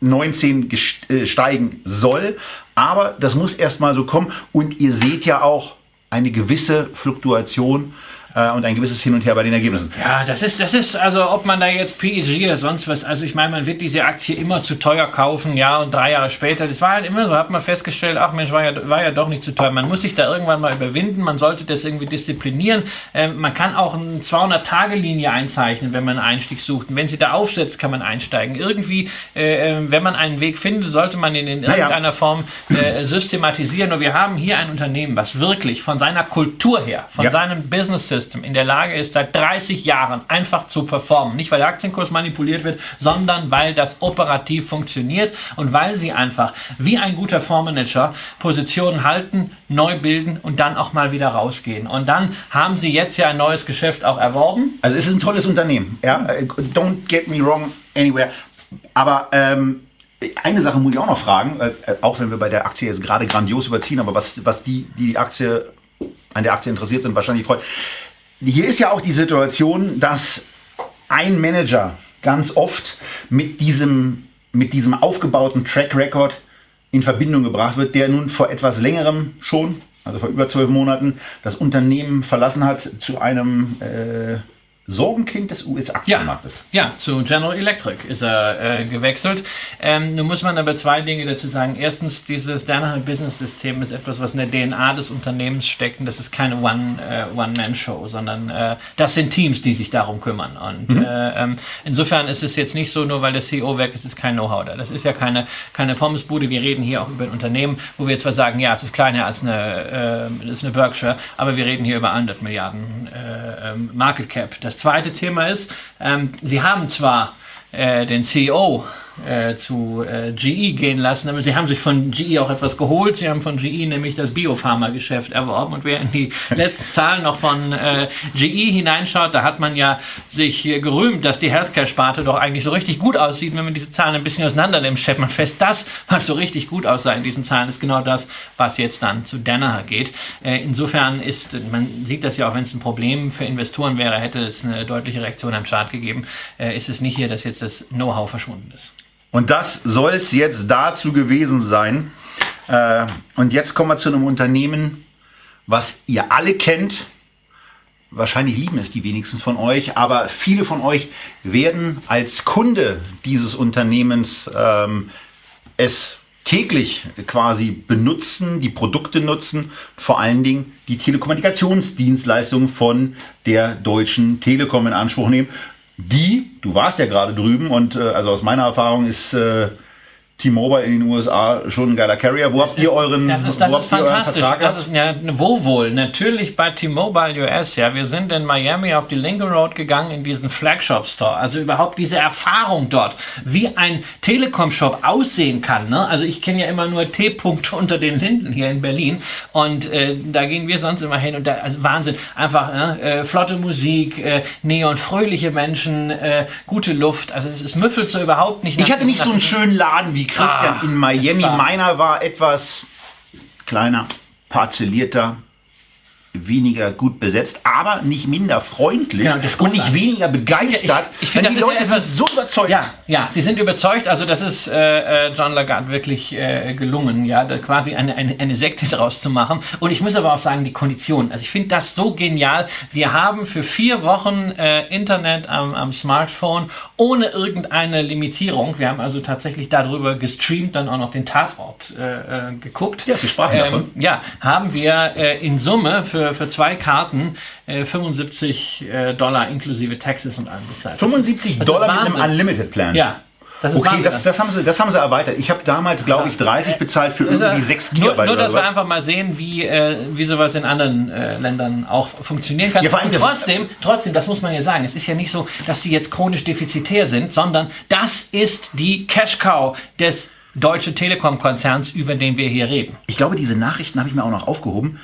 19 äh, steigen soll. Aber das muss erstmal so kommen. Und ihr seht ja auch eine gewisse Fluktuation äh, und ein gewisses Hin und Her bei den Ergebnissen. Ja, das ist, das ist, also ob man da jetzt PEG oder sonst was, also ich meine, man wird diese Aktie immer zu teuer kaufen, ja, und drei Jahre später, das war halt immer so, hat man festgestellt, ach Mensch, war ja, war ja doch nicht zu teuer. Man muss sich da irgendwann mal überwinden, man sollte das irgendwie disziplinieren. Ähm, man kann auch eine 200-Tage-Linie einzeichnen, wenn man einen Einstieg sucht. Und wenn sie da aufsetzt, kann man einsteigen. Irgendwie, äh, ähm, wenn man einen Weg findet, sollte man ihn in irgendeiner naja. Form äh, systematisieren. Und wir haben hier ein Unternehmen, was wirklich von seiner Kultur her, von ja. seinem Business System, in der Lage ist, seit 30 Jahren einfach zu performen. Nicht, weil der Aktienkurs manipuliert wird, sondern weil das operativ funktioniert und weil sie einfach wie ein guter Fondsmanager Positionen halten, neu bilden und dann auch mal wieder rausgehen. Und dann haben sie jetzt ja ein neues Geschäft auch erworben. Also es ist ein tolles Unternehmen. Ja? Don't get me wrong anywhere. Aber ähm, eine Sache muss ich auch noch fragen, äh, auch wenn wir bei der Aktie jetzt gerade grandios überziehen, aber was, was die, die die Aktie an der Aktie interessiert sind, wahrscheinlich freut. Hier ist ja auch die Situation, dass ein Manager ganz oft mit diesem, mit diesem aufgebauten Track Record in Verbindung gebracht wird, der nun vor etwas längerem schon, also vor über zwölf Monaten, das Unternehmen verlassen hat zu einem äh, Sorgenkind des US-Aktienmarktes. Ja, ja, zu General Electric ist er äh, gewechselt. Ähm, nun muss man aber zwei Dinge dazu sagen. Erstens, dieses Danaher Business System ist etwas, was in der DNA des Unternehmens steckt und das ist keine One-Man-Show, äh, One sondern äh, das sind Teams, die sich darum kümmern. Und mhm. Äh, ähm, insofern ist es jetzt nicht so, nur weil der CEO weg ist, ist kein Know-how da. Das ist ja keine, keine Pommesbude. Wir reden hier auch über ein Unternehmen, wo wir zwar sagen, ja, es ist kleiner als eine, äh, ist eine Berkshire, aber wir reden hier über 100 Milliarden äh, ähm, Market Cap. Das zweite Thema ist, ähm, sie haben zwar äh, den CEO äh, zu äh, GE gehen lassen. Aber sie haben sich von GE auch etwas geholt. Sie haben von GE nämlich das Biopharma-Geschäft erworben. Und wer in die letzten Zahlen noch von äh, GE hineinschaut, da hat man ja sich gerühmt, dass die Healthcare-Sparte doch eigentlich so richtig gut aussieht. Wenn man diese Zahlen ein bisschen auseinander nimmt, stellt man fest, das, was so richtig gut aussah in diesen Zahlen, ist genau das, was jetzt dann zu Danaher geht. Äh, insofern ist, man sieht das ja auch, wenn es ein Problem für Investoren wäre, hätte es eine deutliche Reaktion am Chart gegeben. Äh, ist es nicht hier, dass jetzt das Know-how verschwunden ist. Und das soll es jetzt dazu gewesen sein. Äh, und jetzt kommen wir zu einem Unternehmen, was ihr alle kennt. Wahrscheinlich lieben es die wenigsten von euch, aber viele von euch werden als Kunde dieses Unternehmens ähm, es täglich quasi benutzen, die Produkte nutzen, vor allen Dingen die Telekommunikationsdienstleistungen von der Deutschen Telekom in Anspruch nehmen die, du warst ja gerade drüben und äh, also aus meiner Erfahrung ist äh, T-Mobile in den USA schon ein geiler Carrier. Wo das habt ist, ihr euren Das ist, das ist fantastisch. Das ist, ja, wo wohl? Natürlich bei T-Mobile US. Ja, wir sind in Miami auf die Lincoln Road gegangen in diesen Flagship Store. Also überhaupt diese Erfahrung dort, wie ein Telekom-Shop aussehen kann. Ne? Also ich kenne ja immer nur T-Punkt unter den Linden hier in Berlin und äh, da gehen wir sonst immer hin und da also Wahnsinn. Einfach ne? äh, flotte Musik, äh, Neon, fröhliche Menschen, äh, gute Luft. Also es, es müffelt so überhaupt nicht. Ich hatte nicht so einen schönen Laden wie Christian ah, in Miami. Meiner war etwas kleiner, parzellierter, weniger gut besetzt, aber nicht minder freundlich Ja, ist und nicht großartig. weniger begeistert. Ich- ich finde, Denn die Leute sind so überzeugt. Ja, ja, sie sind überzeugt. Also das ist äh, äh, John Lagarde wirklich äh, gelungen, ja, da quasi eine, eine, eine Sekte draus zu machen. Und ich muss aber auch sagen, die Konditionen. Also ich finde das so genial. Wir haben für vier Wochen äh, Internet am, am Smartphone ohne irgendeine Limitierung. Wir haben also tatsächlich darüber gestreamt, dann auch noch den Tatort äh, äh, geguckt. Ja, wir sprachen davon. Ja, haben wir äh, in Summe für, für zwei Karten äh, 75 äh, Dollar inklusive Taxes und allem bezahlt. 75 Das Dollar mit einem Unlimited-Plan. Ja, das ist Okay, Wahnsinn. das, das, haben sie, das haben sie erweitert. Ich habe damals, glaube ich, 30 bezahlt für irgendwie 6 nur, Gigabyte nur, oder dass wir einfach mal sehen, wie, äh, wie sowas in anderen äh, Ländern auch funktionieren kann. Ja, Und trotzdem, trotzdem, das muss man ja sagen, es ist ja nicht so, dass sie jetzt chronisch defizitär sind, sondern das ist die Cash Cow des Deutsche Telekom-Konzerns, über den wir hier reden. Ich glaube, diese Nachrichten habe ich mir auch noch aufgehoben.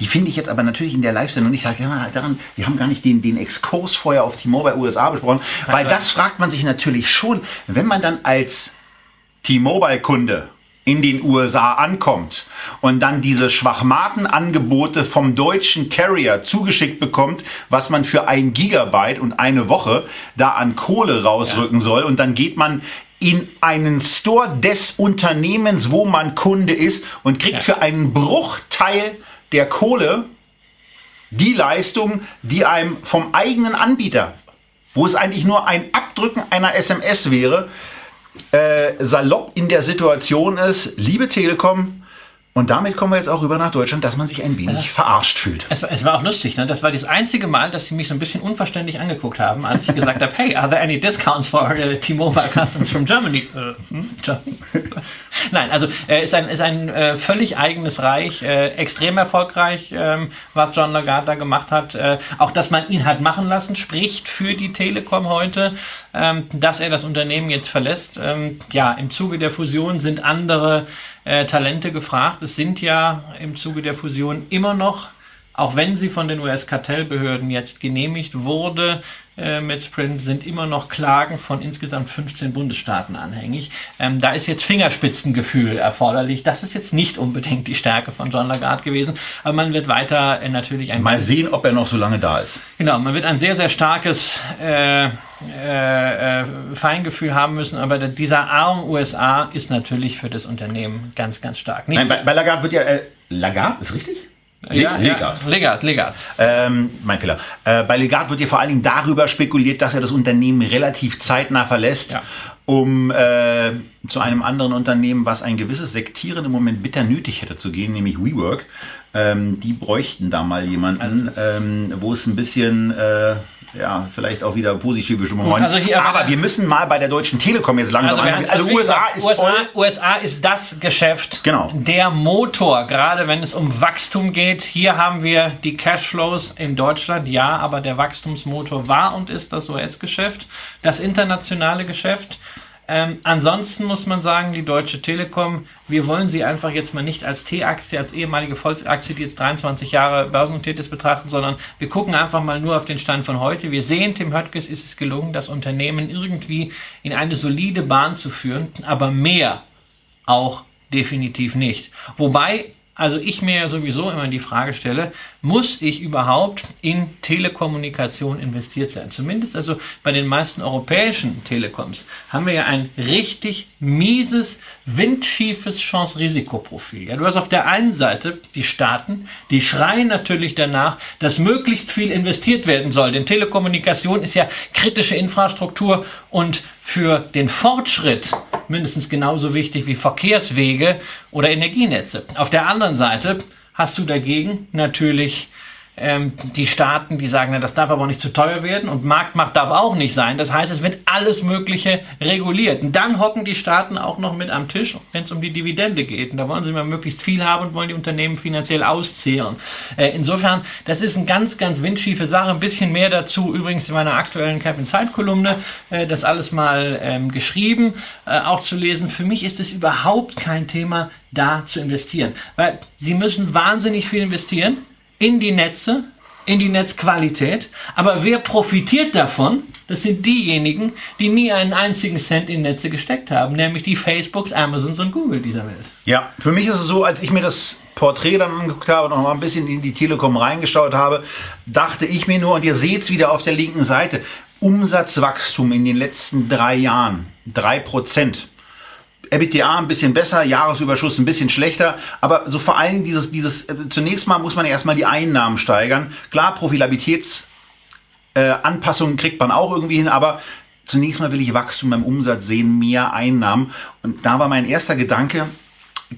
Die finde ich jetzt aber natürlich in der Live-Sendung nicht. Ich sage ja, daran, wir haben gar nicht den, den Exkurs vorher auf T-Mobile USA besprochen, weil das fragt man sich natürlich schon, wenn man dann als T-Mobile-Kunde in den USA ankommt und dann diese Schwachmatenangebote vom deutschen Carrier zugeschickt bekommt, was man für ein Gigabyte und eine Woche da an Kohle rausrücken soll und dann geht man in einen Store des Unternehmens, wo man Kunde ist und kriegt Ja. für einen Bruchteil der Kohle die Leistung, die einem vom eigenen Anbieter, wo es eigentlich nur ein Abdrücken einer SMS wäre, äh, salopp in der Situation ist, liebe Telekom, und damit kommen wir jetzt auch rüber nach Deutschland, dass man sich ein wenig verarscht fühlt. Es, war- es war auch lustig, ne? Das war das einzige Mal, dass sie mich so ein bisschen unverständlich angeguckt haben, als ich gesagt habe, hey, are there any discounts for uh, T-Mobile customers from Germany? Äh, hm? Nein, also äh, ist ein, ist ein äh, völlig eigenes Reich, äh, extrem erfolgreich, ähm, was John Lagarde da gemacht hat. Äh, auch, dass man ihn hat machen lassen, spricht für die Telekom heute, ähm, dass er das Unternehmen jetzt verlässt. Ähm, ja, im Zuge der Fusion sind andere äh, Talente gefragt. Es sind ja im Zuge der Fusion immer noch, auch wenn sie von den US-Kartellbehörden jetzt genehmigt wurde, äh, mit Sprint sind immer noch Klagen von insgesamt 15 Bundesstaaten anhängig. Ähm, da ist jetzt Fingerspitzengefühl erforderlich. Das ist jetzt nicht unbedingt die Stärke von John Lagarde gewesen, aber man wird weiter äh, natürlich ein Mal sehen, ob er noch so lange da ist. Genau, man wird ein sehr, sehr starkes äh, äh, äh, Feingefühl haben müssen, aber der- dieser Arm USA ist natürlich für das Unternehmen ganz, ganz stark. Nicht Nein, bei, bei Lagarde wird ja, äh, Lagarde, ist richtig? Le- ja, Lagarde. Ja, Legard, Legard. Ähm, mein Fehler. Äh, bei Legat wird ja vor allen Dingen darüber spekuliert, dass er das Unternehmen relativ zeitnah verlässt, Ja. um äh, zu einem anderen Unternehmen, was ein gewisses Sektieren im Moment bitter nötig hätte zu gehen, nämlich WeWork. Ähm, die bräuchten da mal jemanden, ähm, wo es ein bisschen äh, ja, vielleicht auch wieder positive Stimmung also hier aber Aber wir müssen mal bei der Deutschen Telekom jetzt langsam Also, also, haben- also wie USA ist USA. USA ist das Geschäft, Genau. der Motor, gerade wenn es um Wachstum geht. Hier haben wir die Cashflows in Deutschland, ja, aber der Wachstumsmotor war und ist das US-Geschäft, das internationale Geschäft. Ähm, ansonsten muss man sagen, die Deutsche Telekom, wir wollen sie einfach jetzt mal nicht als T-Aktie, als ehemalige Volksaktie, die jetzt 23 Jahre börsennotiert ist, betrachten, sondern wir gucken einfach mal nur auf den Stand von heute. Wir sehen, Tim Höttges ist es gelungen, das Unternehmen irgendwie in eine solide Bahn zu führen, aber mehr auch definitiv nicht. Wobei, also ich mir ja sowieso immer die Frage stelle, muss ich überhaupt in Telekommunikation investiert sein? Zumindest also bei den meisten europäischen Telekoms haben wir ja ein richtig mieses, windschiefes Chance-Risikoprofil. Ja, du hast auf der einen Seite die Staaten, die schreien natürlich danach, dass möglichst viel investiert werden soll. Denn Telekommunikation ist ja kritische Infrastruktur und für den Fortschritt mindestens genauso wichtig wie Verkehrswege oder Energienetze. Auf der anderen Seite hast du dagegen natürlich ähm, die Staaten, die sagen, na, das darf aber nicht zu teuer werden und Marktmacht darf auch nicht sein. Das heißt, es wird alles Mögliche reguliert. Und dann hocken die Staaten auch noch mit am Tisch, wenn es um die Dividende geht. Und da wollen sie mal möglichst viel haben und wollen die Unternehmen finanziell auszählen. Äh, insofern, das ist eine ganz, ganz windschiefe Sache. Ein bisschen mehr dazu übrigens in meiner aktuellen Cap Zeit-Kolumne, äh, das alles mal ähm, geschrieben, äh, auch zu lesen. Für mich ist es überhaupt kein Thema, da zu investieren. Weil sie müssen wahnsinnig viel investieren in die Netze, in die Netzqualität. Aber wer profitiert davon? Das sind diejenigen, die nie einen einzigen Cent in Netze gesteckt haben, nämlich die Facebooks, Amazons und Google dieser Welt. Ja, für mich ist es so, als ich mir das Porträt dann angeguckt habe, noch mal ein bisschen in die Telekom reingeschaut habe, dachte ich mir nur, und ihr seht es wieder auf der linken Seite, Umsatzwachstum in den letzten drei Jahren, drei Prozent. EBITDA ein bisschen besser, Jahresüberschuss ein bisschen schlechter, aber so vor allem dieses, dieses, äh, zunächst mal muss man erstmal die Einnahmen steigern. Klar, Profitabilitätsanpassungen äh, kriegt man auch irgendwie hin, aber zunächst mal will ich Wachstum beim Umsatz sehen, mehr Einnahmen. Und da war mein erster Gedanke,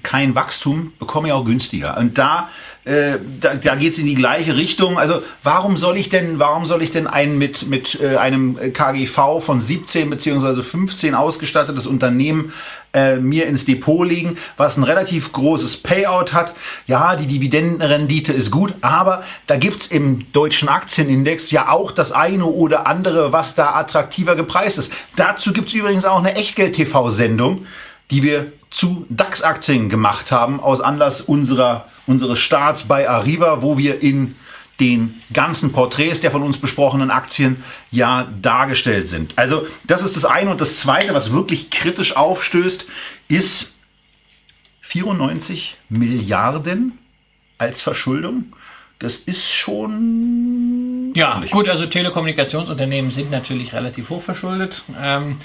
kein Wachstum, bekomme ich auch günstiger. Und da, äh, da, da geht es in die gleiche Richtung. Also warum soll ich denn, warum soll ich denn ein mit, mit äh, einem KGV von 17 beziehungsweise 15 ausgestattetes Unternehmen äh, mir ins Depot legen, was ein relativ großes Payout hat. Ja, die Dividendenrendite ist gut, aber da gibt's im deutschen Aktienindex ja auch das eine oder andere, was da attraktiver gepreist ist. Dazu gibt's übrigens auch eine Echtgeld-TV-Sendung, die wir zu DAX-Aktien gemacht haben, aus Anlass unserer, unseres Starts bei Arriva, wo wir in den ganzen Porträts der von uns besprochenen Aktien ja dargestellt sind. Also das ist das eine. Und das zweite, was wirklich kritisch aufstößt, ist 94 Milliarden als Verschuldung. Das ist schon. Ja, gut, also Telekommunikationsunternehmen sind natürlich relativ hoch verschuldet. Ähm,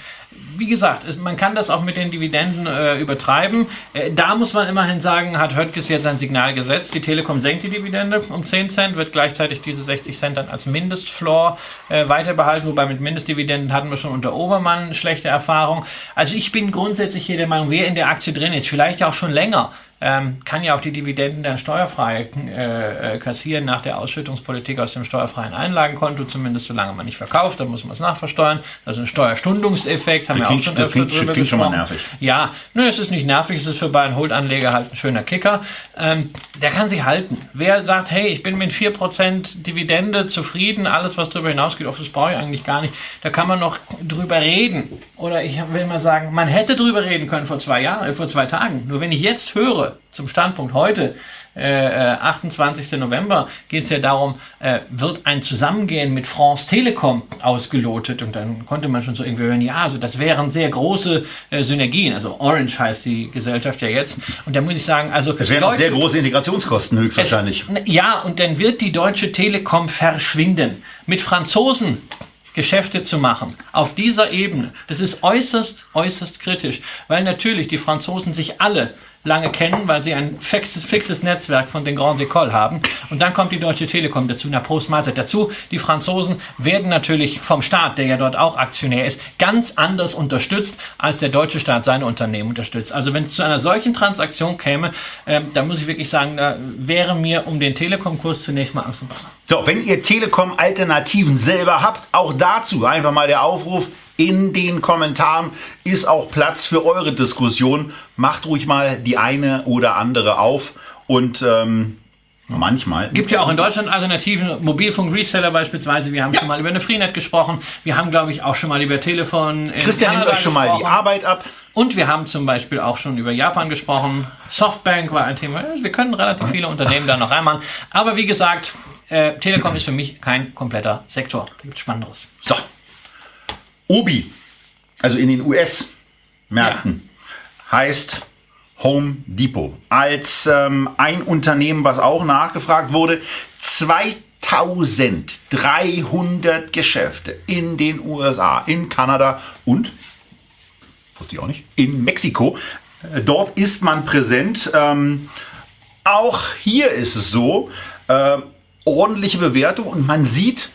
wie gesagt, man kann das auch mit den Dividenden äh, übertreiben. Äh, da muss man immerhin sagen, hat Höttges jetzt ein Signal gesetzt. Die Telekom senkt die Dividende um 10 Cent, wird gleichzeitig diese 60 Cent dann als Mindestfloor äh, weiterbehalten, wobei mit Mindestdividenden hatten wir schon unter Obermann schlechte Erfahrung. Also ich bin grundsätzlich hier der Meinung, wer in der Aktie drin ist, vielleicht auch schon länger, ähm, kann ja auch die Dividenden dann steuerfrei äh, äh, kassieren nach der Ausschüttungspolitik aus dem steuerfreien Einlagenkonto, zumindest solange man nicht verkauft, dann muss man es nachversteuern. Also ein Steuerstundungseffekt, haben wir auch schon öfter klingt, drüber klingt schon mal nervig. Ja, nö, es ist nicht nervig, es ist für Buy-and-Hold-Anleger halt ein schöner Kicker. Ähm, der kann sich halten. Wer sagt, hey, ich bin mit 4% Dividende zufrieden, alles was darüber hinausgeht, das brauche ich eigentlich gar nicht, da kann man noch drüber reden. Oder ich will mal sagen, man hätte drüber reden können vor zwei Jahren, äh, vor zwei Tagen. Nur wenn ich jetzt höre, zum Standpunkt heute, äh, 28. Äh, November, geht es ja darum, äh, wird ein Zusammengehen mit France Telekom ausgelotet und dann konnte man schon so irgendwie hören, ja, also das wären sehr große äh, Synergien. Also Orange heißt die Gesellschaft ja jetzt. Und da muss ich sagen, also es wären auch sehr große Integrationskosten höchstwahrscheinlich. Es, ja, und dann wird die Deutsche Telekom verschwinden. Mit Franzosen Geschäfte zu machen. Auf dieser Ebene. Das ist äußerst, äußerst kritisch, weil natürlich die Franzosen sich alle lange kennen, weil sie ein fixes, fixes Netzwerk von den Grand Écoles haben. Und dann kommt die Deutsche Telekom dazu, na Prost Mahlzeit dazu. Die Franzosen werden natürlich vom Staat, der ja dort auch Aktionär ist, ganz anders unterstützt, als der deutsche Staat seine Unternehmen unterstützt. Also wenn es zu einer solchen Transaktion käme, äh, dann muss ich wirklich sagen, da wäre mir um den Telekom-Kurs zunächst mal Angst und Bange. So, wenn ihr Telekom-Alternativen selber habt, auch dazu einfach mal der Aufruf, in den Kommentaren ist auch Platz für eure Diskussion. Macht ruhig mal die eine oder andere auf und ähm, Manchmal. Gibt ja auch in Deutschland Alternativen, Mobilfunk-Reseller beispielsweise. Wir haben ja. schon mal über eine Freenet gesprochen. Wir haben, glaube ich, auch schon mal über Telefon. Christian nimmt euch schon mal die Arbeit ab. Und wir haben zum Beispiel auch schon über Japan gesprochen. Softbank war ein Thema. Wir können relativ viele Unternehmen da noch einmal. Aber wie gesagt, äh, Telekom ist für mich kein kompletter Sektor. Da gibt es Spannenderes. So, Obi, also in den US-Märkten, ja. heißt Home Depot. Als ähm, ein Unternehmen, was auch nachgefragt wurde, 2300 Geschäfte in den USA, in Kanada und, wusste ich auch nicht, in Mexiko. Äh, dort ist man präsent. Ähm, auch hier ist es so, äh, ordentliche Bewertung und man sieht,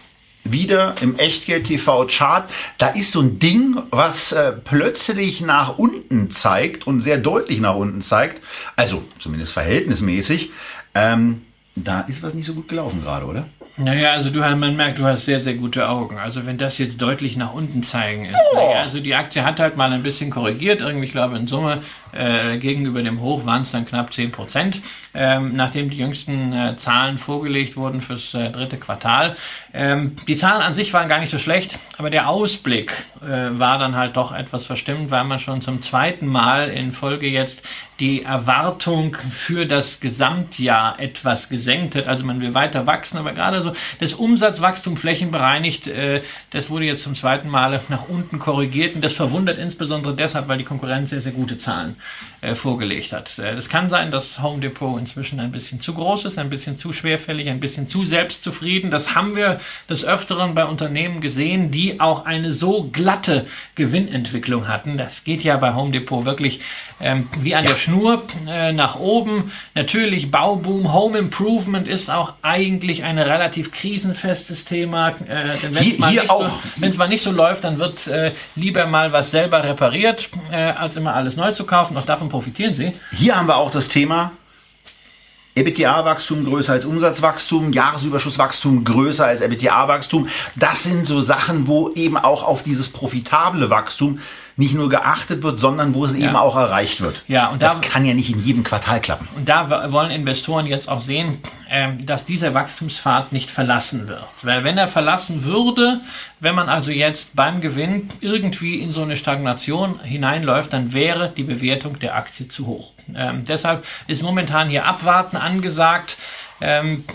wieder im Echtgeld-TV-Chart. Da ist so ein Ding, was äh, plötzlich nach unten zeigt und sehr deutlich nach unten zeigt. Also zumindest verhältnismäßig. Ähm, da ist was nicht so gut gelaufen gerade, oder? Naja, also du, man merkt, du hast sehr, sehr gute Augen. Also wenn das jetzt deutlich nach unten zeigen ist. Oh. Naja, also die Aktie hat halt mal ein bisschen korrigiert. Irgendwie, ich glaube, in Summe äh, gegenüber dem Hoch waren es dann knapp 10 Prozent, ähm, nachdem die jüngsten äh, Zahlen vorgelegt wurden fürs äh, dritte Quartal. Ähm, die Zahlen an sich waren gar nicht so schlecht, aber der Ausblick äh, war dann halt doch etwas verstimmt, weil man schon zum zweiten Mal in Folge jetzt die Erwartung für das Gesamtjahr etwas gesenkt hat. Also man will weiter wachsen, aber gerade so das Umsatzwachstum flächenbereinigt, äh, das wurde jetzt zum zweiten Mal nach unten korrigiert und das verwundert insbesondere deshalb, weil die Konkurrenz sehr, sehr gute Zahlen äh, vorgelegt hat. Äh, das kann sein, dass Home Depot inzwischen ein bisschen zu groß ist, ein bisschen zu schwerfällig, ein bisschen zu selbstzufrieden. Das haben wir des Öfteren bei Unternehmen gesehen, die auch eine so glatte Gewinnentwicklung hatten. Das geht ja bei Home Depot wirklich ähm, wie an der Schnur äh, nach oben. Natürlich Bauboom, Home Improvement ist auch eigentlich ein relativ krisenfestes Thema. Äh, wenn es mal, so, mal, nicht so läuft, dann wird äh, lieber mal was selber repariert, äh, als immer alles neu zu kaufen. Auch davon profitieren sie. Hier haben wir auch das Thema EBITDA-Wachstum größer als Umsatzwachstum, Jahresüberschusswachstum größer als EBITDA-Wachstum. Das sind so Sachen, wo eben auch auf dieses profitable Wachstum nicht nur geachtet wird, sondern wo es ja. eben auch erreicht wird. Ja, und das da, kann ja nicht in jedem Quartal klappen. Und da wollen Investoren jetzt auch sehen, ähm, dass dieser Wachstumspfad nicht verlassen wird. Weil wenn er verlassen würde, wenn man also jetzt beim Gewinn irgendwie in so eine Stagnation hineinläuft, dann wäre die Bewertung der Aktie zu hoch. Ähm, deshalb ist momentan hier Abwarten angesagt. Ähm,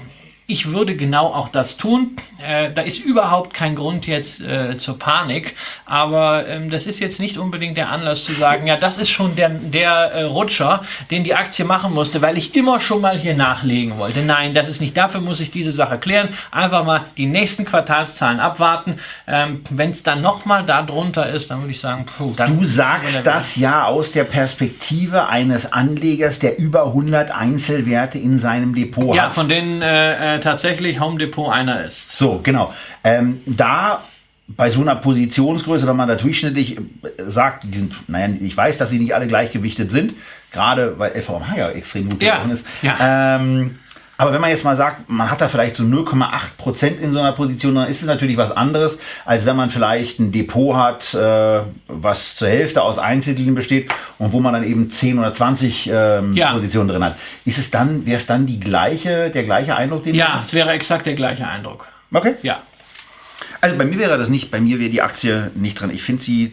ich würde genau auch das tun. Äh, da ist überhaupt kein Grund jetzt äh, zur Panik, aber ähm, das ist jetzt nicht unbedingt der Anlass zu sagen, ja, das ist schon der, der äh, Rutscher, den die Aktie machen musste, weil ich immer schon mal hier nachlegen wollte. Nein, das ist nicht. Dafür muss ich diese Sache klären. Einfach mal die nächsten Quartalszahlen abwarten. Ähm, Wenn es dann nochmal da drunter ist, dann würde ich sagen, puh, Du sagst das ja aus der Perspektive eines Anlegers, der über 100 Einzelwerte in seinem Depot ja, hat. Ja, von denen äh, äh, tatsächlich Home Depot einer ist. So, genau. Ähm, da bei so einer Positionsgröße, wenn man da durchschnittlich äh, sagt, die sind, naja, ich weiß, dass sie nicht alle gleichgewichtet sind, gerade weil LVMH ja extrem gut ja, ist. Ja. Ähm, aber wenn man jetzt mal sagt, man hat da vielleicht so 0,8 Prozent in so einer Position, dann ist es natürlich was anderes, als wenn man vielleicht ein Depot hat, äh, was zur Hälfte aus Einzeltiteln besteht und wo man dann eben 10 oder 20 ähm, ja. Positionen drin hat. Ist es dann, wäre es dann die gleiche, der gleiche Eindruck, den Ja, es wäre exakt der gleiche Eindruck. Okay. Ja. Also bei mir wäre das nicht, bei mir wäre die Aktie nicht drin. Ich finde sie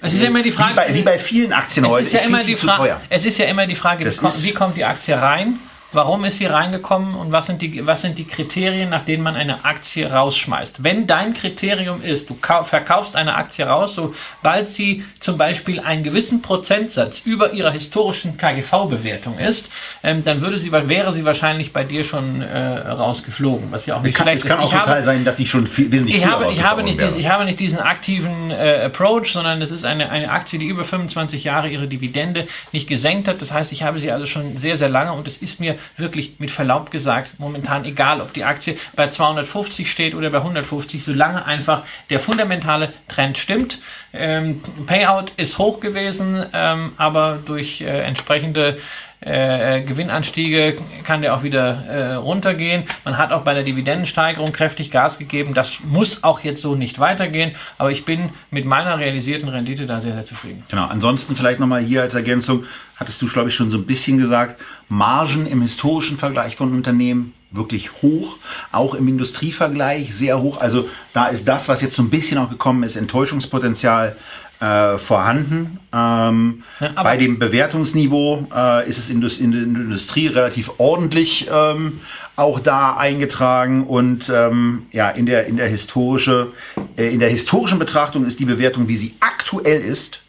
es ist ja immer die Frage, wie bei, wie bei vielen Aktien es heute. Ist ja immer die Frage, es ist ja immer die Frage, wie, kommt, wie kommt die Aktie rein? Warum ist sie reingekommen und was sind, die, was sind die Kriterien, nach denen man eine Aktie rausschmeißt? Wenn dein Kriterium ist, du verkaufst eine Aktie raus, sobald sie zum Beispiel einen gewissen Prozentsatz über ihrer historischen KGV-Bewertung ist, ähm, dann würde sie, wäre sie wahrscheinlich bei dir schon äh, rausgeflogen, was ja auch nicht kann, schlecht ist. Es kann auch total habe, sein, dass ich schon viel, wesentlich ich habe, ich habe, nicht dies, ich habe nicht diesen aktiven äh, Approach, sondern es ist eine, eine Aktie, die über 25 Jahre ihre Dividende nicht gesenkt hat. Das heißt, ich habe sie also schon sehr, sehr lange und es ist mir wirklich mit Verlaub gesagt momentan egal, ob die Aktie bei 250 steht oder bei 150, solange einfach der fundamentale Trend stimmt. Ähm, Payout ist hoch gewesen, ähm, aber durch äh, entsprechende äh, Gewinnanstiege kann der auch wieder äh, runtergehen. Man hat auch bei der Dividendensteigerung kräftig Gas gegeben. Das muss auch jetzt so nicht weitergehen, aber ich bin mit meiner realisierten Rendite da sehr, sehr zufrieden. Genau, ansonsten vielleicht nochmal hier als Ergänzung, hattest du, glaube ich, schon so ein bisschen gesagt, Margen im historischen Vergleich von Unternehmen wirklich hoch, auch im Industrievergleich sehr hoch. Also da ist das, was jetzt so ein bisschen auch gekommen ist, Enttäuschungspotenzial äh, vorhanden. Ähm, ja, bei dem Bewertungsniveau äh, ist es in, in, der Industrie relativ ordentlich ähm, auch da eingetragen und ähm, ja in der in der historische äh, in der historischen Betrachtung ist die Bewertung, wie sie aktuell ist,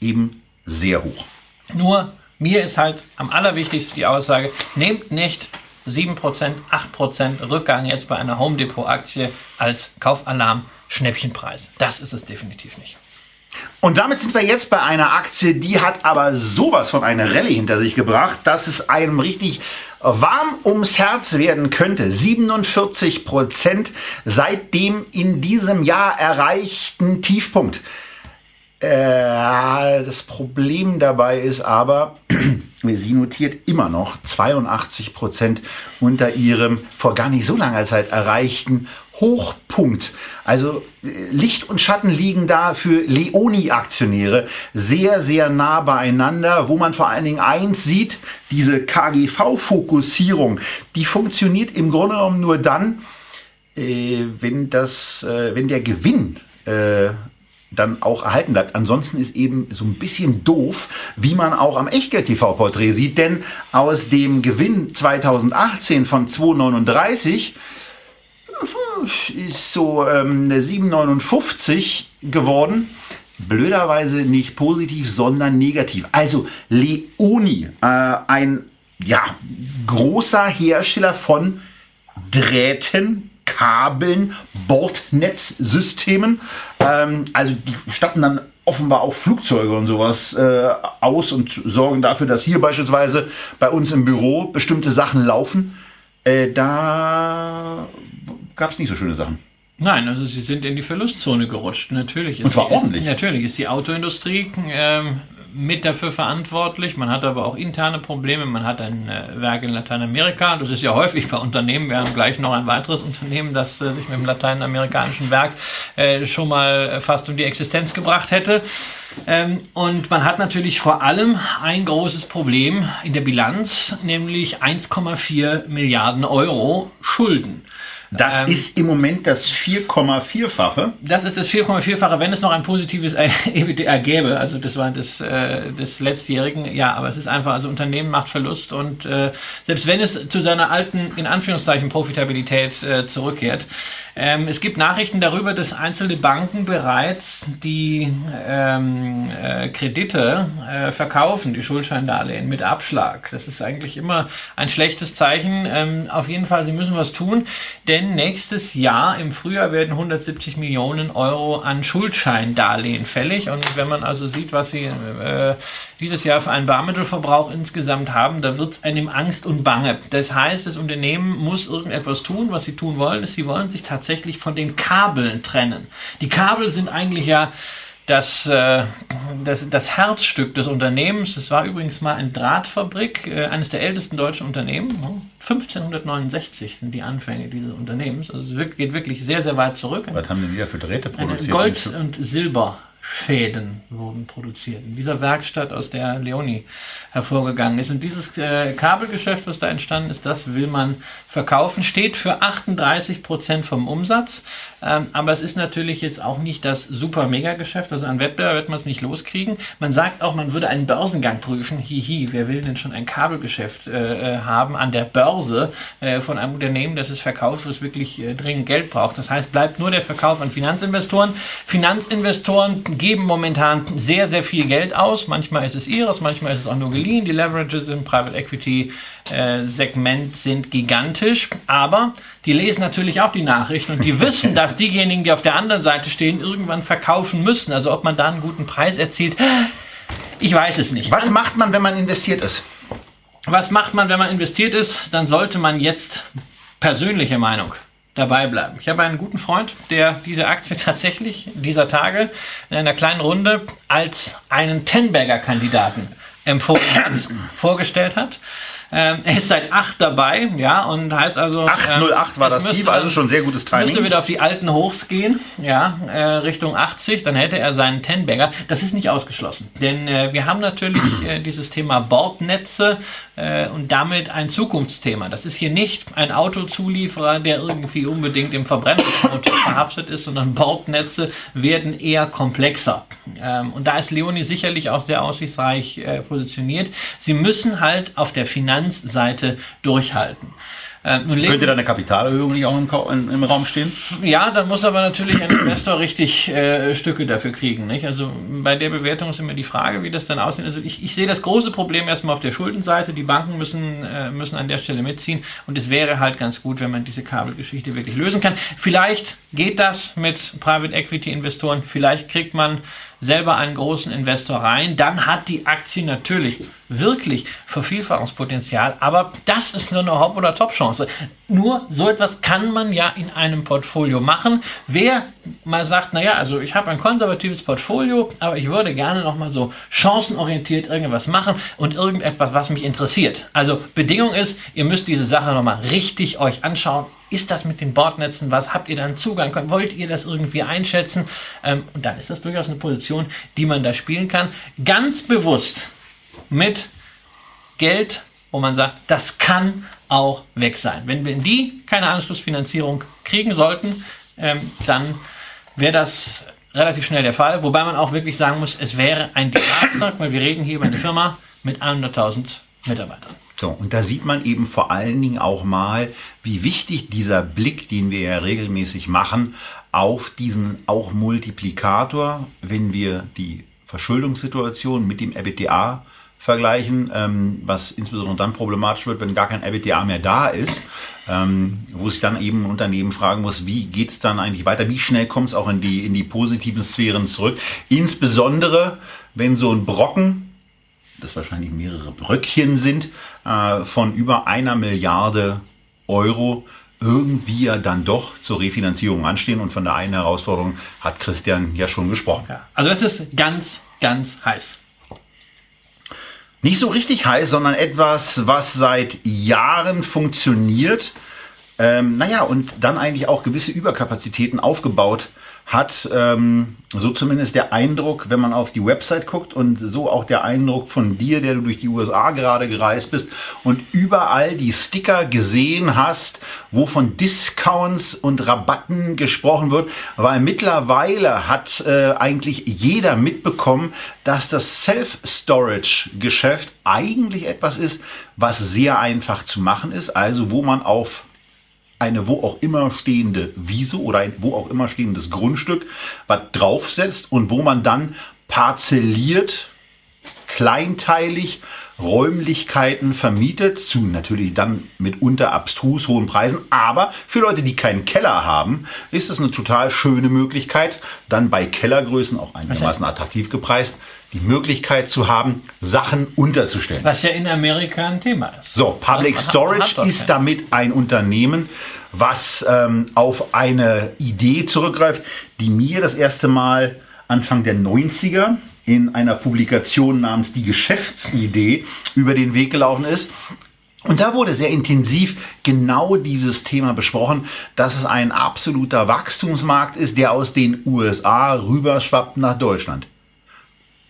eben sehr hoch. Nur mir ist halt am allerwichtigsten die Aussage: Nehmt nicht 7%, 8% Rückgang jetzt bei einer Home Depot Aktie als Kaufalarm Schnäppchenpreis. Das ist es definitiv nicht. Und damit sind wir jetzt bei einer Aktie, die hat aber sowas von einer Rallye hinter sich gebracht, dass es einem richtig warm ums Herz werden könnte. 47 Prozent seit dem in diesem Jahr erreichten Tiefpunkt. Äh, das Problem dabei ist aber, sie notiert immer noch 82 Prozent unter ihrem vor gar nicht so langer Zeit erreichten Hochpunkt. Also äh, Licht und Schatten liegen da für Leoni-Aktionäre sehr, sehr nah beieinander, wo man vor allen Dingen eins sieht, diese KGV-Fokussierung, die funktioniert im Grunde genommen nur dann, äh, wenn, das, äh, wenn der Gewinn dann auch erhalten bleibt. Ansonsten ist eben so ein bisschen doof, wie man auch am Echtgeld-TV-Porträt sieht, denn aus dem Gewinn 2018 von 2,39 ist so ähm, 7,59 geworden. Blöderweise nicht positiv, sondern negativ. Also Leoni, äh, ein ja, großer Hersteller von Drähten, Kabeln, Bordnetzsystemen. Ähm, also die statten dann offenbar auch Flugzeuge und sowas äh, aus und sorgen dafür, dass hier beispielsweise bei uns im Büro bestimmte Sachen laufen. Äh, da gab es nicht so schöne Sachen. Nein, also sie sind in die Verlustzone gerutscht. Natürlich. Und zwar die, ordentlich. Ist, natürlich ist die Autoindustrie ähm, mit dafür verantwortlich. Man hat aber auch interne Probleme. Man hat ein äh, Werk in Lateinamerika. Das ist ja häufig bei Unternehmen. Wir haben gleich noch ein weiteres Unternehmen, das äh, sich mit dem lateinamerikanischen Werk äh, schon mal fast um die Existenz gebracht hätte. Ähm, und man hat natürlich vor allem ein großes Problem in der Bilanz, nämlich 1,4 Milliarden Euro Schulden. Das ähm, ist im Moment das 4,4-fache. Das ist das 4,4-fache, wenn es noch ein positives EBITDA gäbe. Also das war das äh, des letztjährigen. Ja, aber es ist einfach, also Unternehmen macht Verlust und äh, selbst wenn es zu seiner alten, in Anführungszeichen, Profitabilität äh, zurückkehrt, ähm, es gibt Nachrichten darüber, dass einzelne Banken bereits die ähm, äh, Kredite äh, verkaufen, die Schuldscheindarlehen mit Abschlag. Das ist eigentlich immer ein schlechtes Zeichen. Ähm, auf jeden Fall, sie müssen was tun, denn nächstes Jahr im Frühjahr werden 170 Millionen Euro an Schuldscheindarlehen fällig. Und wenn man also sieht, was sie äh, dieses Jahr für einen Barmittelverbrauch insgesamt haben, da wird es einem Angst und Bange. Das heißt, das Unternehmen muss irgendetwas tun. Was sie tun wollen, ist, sie wollen sich tatsächlich von den Kabeln trennen. Die Kabel sind eigentlich ja das, äh, das, das Herzstück des Unternehmens. Das war übrigens mal eine Drahtfabrik, äh, eines der ältesten deutschen Unternehmen. 1569 sind die Anfänge dieses Unternehmens. Also es geht wirklich sehr, sehr weit zurück. Was haben denn die da für Drähte produziert? Gold und Silber Fäden wurden produziert. In dieser Werkstatt, aus der Leoni hervorgegangen ist. Und dieses äh, Kabelgeschäft, was da entstanden ist, das will man verkaufen, steht für 38 Prozent vom Umsatz. Ähm, aber es ist natürlich jetzt auch nicht das super Mega-Geschäft. Also an Wettbewerb wird man es nicht loskriegen. Man sagt auch, man würde einen Börsengang prüfen. Hihi, wer will denn schon ein Kabelgeschäft äh, äh haben an der Börse äh, von einem Unternehmen, das es verkauft, was wirklich äh, dringend Geld braucht. Das heißt, bleibt nur der Verkauf an Finanzinvestoren. Finanzinvestoren geben momentan sehr, sehr viel Geld aus. Manchmal ist es ihres, manchmal ist es auch nur geliehen. Die Leverages im Private Equity äh, Segment sind gigantisch, aber die lesen natürlich auch die Nachrichten und die wissen, dass diejenigen, die auf der anderen Seite stehen, irgendwann verkaufen müssen. Also ob man da einen guten Preis erzielt, ich weiß es nicht. Was macht man, wenn man investiert ist? Was macht man, wenn man investiert ist? Dann sollte man jetzt persönliche Meinung dabei bleiben. Ich habe einen guten Freund, der diese Aktie tatsächlich dieser Tage in einer kleinen Runde als einen Tenberger-Kandidaten empfohlen hat, vorgestellt hat. Ähm, er ist seit 8 dabei, ja, und heißt also. 808 ähm, war das Ziel, also schon sehr gutes Timing. Müsste wieder auf die alten Hochs gehen, ja, äh, Richtung 80, dann hätte er seinen Ten-Bagger. Das ist nicht ausgeschlossen, denn äh, wir haben natürlich äh, dieses Thema Bordnetze äh, und damit ein Zukunftsthema. Das ist hier nicht ein Autozulieferer, der irgendwie unbedingt im Verbrennungsmotor verhaftet ist, sondern Bordnetze werden eher komplexer. Ähm, und da ist Leonie sicherlich auch sehr aussichtsreich äh, positioniert. Sie müssen halt auf der Finanz Finanzseite durchhalten. Äh, Könnte da eine Kapitalerhöhung nicht auch im, im, im, Raum stehen? Ja, dann muss aber natürlich ein Investor richtig äh, Stücke dafür kriegen. Nicht? Also bei der Bewertung ist immer die Frage, wie das dann aussieht. Also ich, ich sehe das große Problem erstmal auf der Schuldenseite. Die Banken müssen, äh, müssen an der Stelle mitziehen und es wäre halt ganz gut, wenn man diese Kabelgeschichte wirklich lösen kann. Vielleicht geht das mit Private Equity Investoren, vielleicht kriegt man selber einen großen Investor rein, dann hat die Aktie natürlich wirklich Vervielfachungspotenzial, aber das ist nur eine Hop- oder Top-Chance. Nur so etwas kann man ja in einem Portfolio machen. Wer mal sagt, naja, also ich habe ein konservatives Portfolio, aber ich würde gerne nochmal so chancenorientiert irgendwas machen und irgendetwas, was mich interessiert. Also Bedingung ist, ihr müsst diese Sache nochmal richtig euch anschauen, ist das mit den Bordnetzen was? Habt ihr da einen Zugang? Wollt ihr das irgendwie einschätzen? Ähm, und dann ist das durchaus eine Position, die man da spielen kann. Ganz bewusst mit Geld, wo man sagt, das kann auch weg sein. Wenn wir in die keine Anschlussfinanzierung kriegen sollten, ähm, dann wäre das relativ schnell der Fall, wobei man auch wirklich sagen muss, es wäre ein Desaster, weil wir reden hier über eine Firma mit 100.000 Mitarbeitern. So, und da sieht man eben vor allen Dingen auch mal, wie wichtig dieser Blick, den wir ja regelmäßig machen, auf diesen auch Multiplikator, wenn wir die Verschuldungssituation mit dem EBITDA vergleichen, ähm, was insbesondere dann problematisch wird, wenn gar kein EBITDA mehr da ist, ähm, wo sich dann eben ein Unternehmen fragen muss, wie geht's dann eigentlich weiter, wie schnell kommt es auch in die, in die positiven Sphären zurück, insbesondere wenn so ein Brocken, das wahrscheinlich mehrere Bröckchen sind, äh, von über einer Milliarde Euro irgendwie ja dann doch zur Refinanzierung anstehen und von der einen Herausforderung hat Christian ja schon gesprochen. Ja, also es ist ganz, ganz heiß. Nicht so richtig heiß, sondern etwas, was seit Jahren funktioniert. Ähm, naja, und dann eigentlich auch gewisse Überkapazitäten aufgebaut hat ähm, so zumindest der Eindruck, wenn man auf die Website guckt und so auch der Eindruck von dir, der du durch die USA gerade gereist bist und überall die Sticker gesehen hast, wo von Discounts und Rabatten gesprochen wird, weil mittlerweile hat äh, eigentlich jeder mitbekommen, dass das Self-Storage-Geschäft eigentlich etwas ist, was sehr einfach zu machen ist, also wo man auf eine wo auch immer stehende Wiese oder ein wo auch immer stehendes Grundstück, was draufsetzt und wo man dann parzelliert, kleinteilig Räumlichkeiten vermietet, zu natürlich dann mitunter abstrus hohen Preisen. Aber für Leute, die keinen Keller haben, ist es eine total schöne Möglichkeit, dann bei Kellergrößen auch einigermaßen attraktiv gepreist, die Möglichkeit zu haben, Sachen unterzustellen. Was ja in Amerika ein Thema ist. So, Public Storage ist damit ein Unternehmen, was ähm, auf eine Idee zurückgreift, die mir das erste Mal Anfang der 90er in einer Publikation namens Die Geschäftsidee über den Weg gelaufen ist. Und da wurde sehr intensiv genau dieses Thema besprochen, dass es ein absoluter Wachstumsmarkt ist, der aus den USA rüberschwappt nach Deutschland.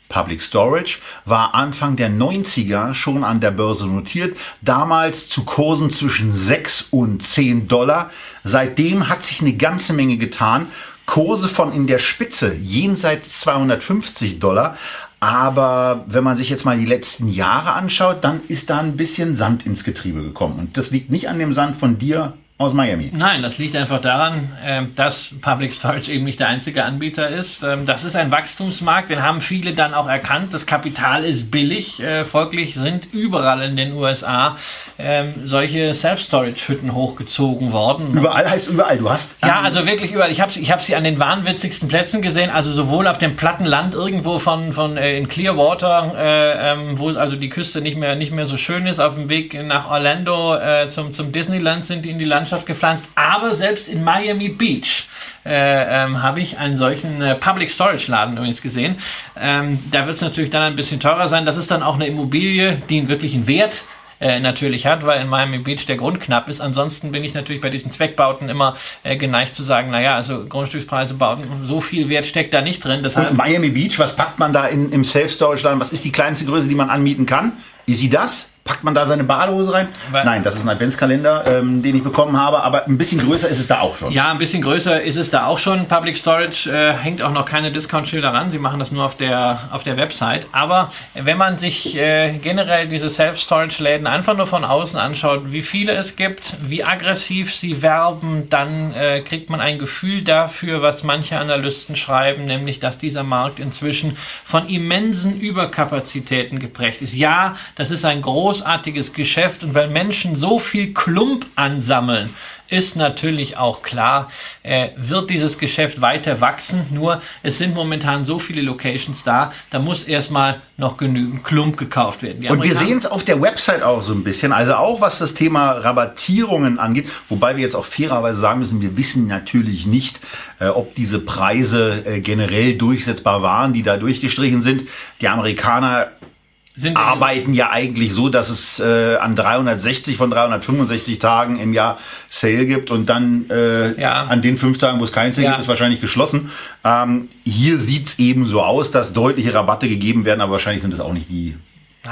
Public Storage war Anfang der 90er schon an der Börse notiert, damals zu Kursen zwischen 6 und 10 Dollar. Seitdem hat sich eine ganze Menge getan Kurse von in der Spitze jenseits 250 Dollar. Aber wenn man sich jetzt mal die letzten Jahre anschaut, dann ist da ein bisschen Sand ins Getriebe gekommen. Und das liegt nicht an dem Sand von dir aus Miami. Nein, das liegt einfach daran, ähm, dass Public Storage eben nicht der einzige Anbieter ist. Ähm, das ist ein Wachstumsmarkt, den haben viele dann auch erkannt. Das Kapital ist billig, äh, folglich sind überall in den USA ähm, solche Self-Storage-Hütten hochgezogen worden. Überall heißt überall, du hast? Ja, also wirklich überall. Ich habe ich hab sie an den wahnwitzigsten Plätzen gesehen, also sowohl auf dem platten Land irgendwo von, von äh, in Clearwater, äh, ähm, wo also die Küste nicht mehr, nicht mehr so schön ist, auf dem Weg nach Orlando äh, zum, zum Disneyland sind die in die Landschaft gepflanzt, aber selbst in Miami Beach äh, ähm, habe ich einen solchen äh, Public Storage Laden übrigens gesehen. Ähm, da wird es natürlich dann ein bisschen teurer sein. Das ist dann auch eine Immobilie, die einen wirklichen Wert äh, natürlich hat, weil in Miami Beach der Grund knapp ist. Ansonsten bin ich natürlich bei diesen Zweckbauten immer äh, geneigt zu sagen, naja, also Grundstückspreise, Bauten, so viel Wert steckt da nicht drin. Deshalb Miami Beach, was packt man da in, im Self-Storage-Laden? Was ist die kleinste Größe, die man anmieten kann? Ist sie das? Packt man da seine Badehose rein? Weil Nein, das ist ein Adventskalender, ähm, den ich bekommen habe, aber ein bisschen größer ist es da auch schon. Ja, ein bisschen größer ist es da auch schon. Public Storage äh, hängt auch noch keine Discount-Schilder ran. Sie machen das nur auf der, auf der Website. Aber wenn man sich äh, generell diese Self-Storage-Läden einfach nur von außen anschaut, wie viele es gibt, wie aggressiv sie werben, dann äh, kriegt man ein Gefühl dafür, was manche Analysten schreiben, nämlich, dass dieser Markt inzwischen von immensen Überkapazitäten geprägt ist. Ja, das ist ein großes großartiges Geschäft und weil Menschen so viel Klump ansammeln, ist natürlich auch klar, äh, wird dieses Geschäft weiter wachsen. Nur es sind momentan so viele Locations da, da muss erstmal noch genügend Klump gekauft werden. Und wir sehen es auf der Website auch so ein bisschen, also auch was das Thema Rabattierungen angeht, wobei wir jetzt auch fairerweise sagen müssen, wir wissen natürlich nicht, äh, ob diese Preise äh, generell durchsetzbar waren, die da durchgestrichen sind. Die Amerikaner arbeiten ja eigentlich so, dass es äh, an 360 von 365 Tagen im Jahr Sale gibt und dann äh, ja. an den fünf Tagen, wo es kein Sale ja. gibt, ist wahrscheinlich geschlossen. Ähm, hier sieht's eben so aus, dass deutliche Rabatte gegeben werden, aber wahrscheinlich sind es auch nicht die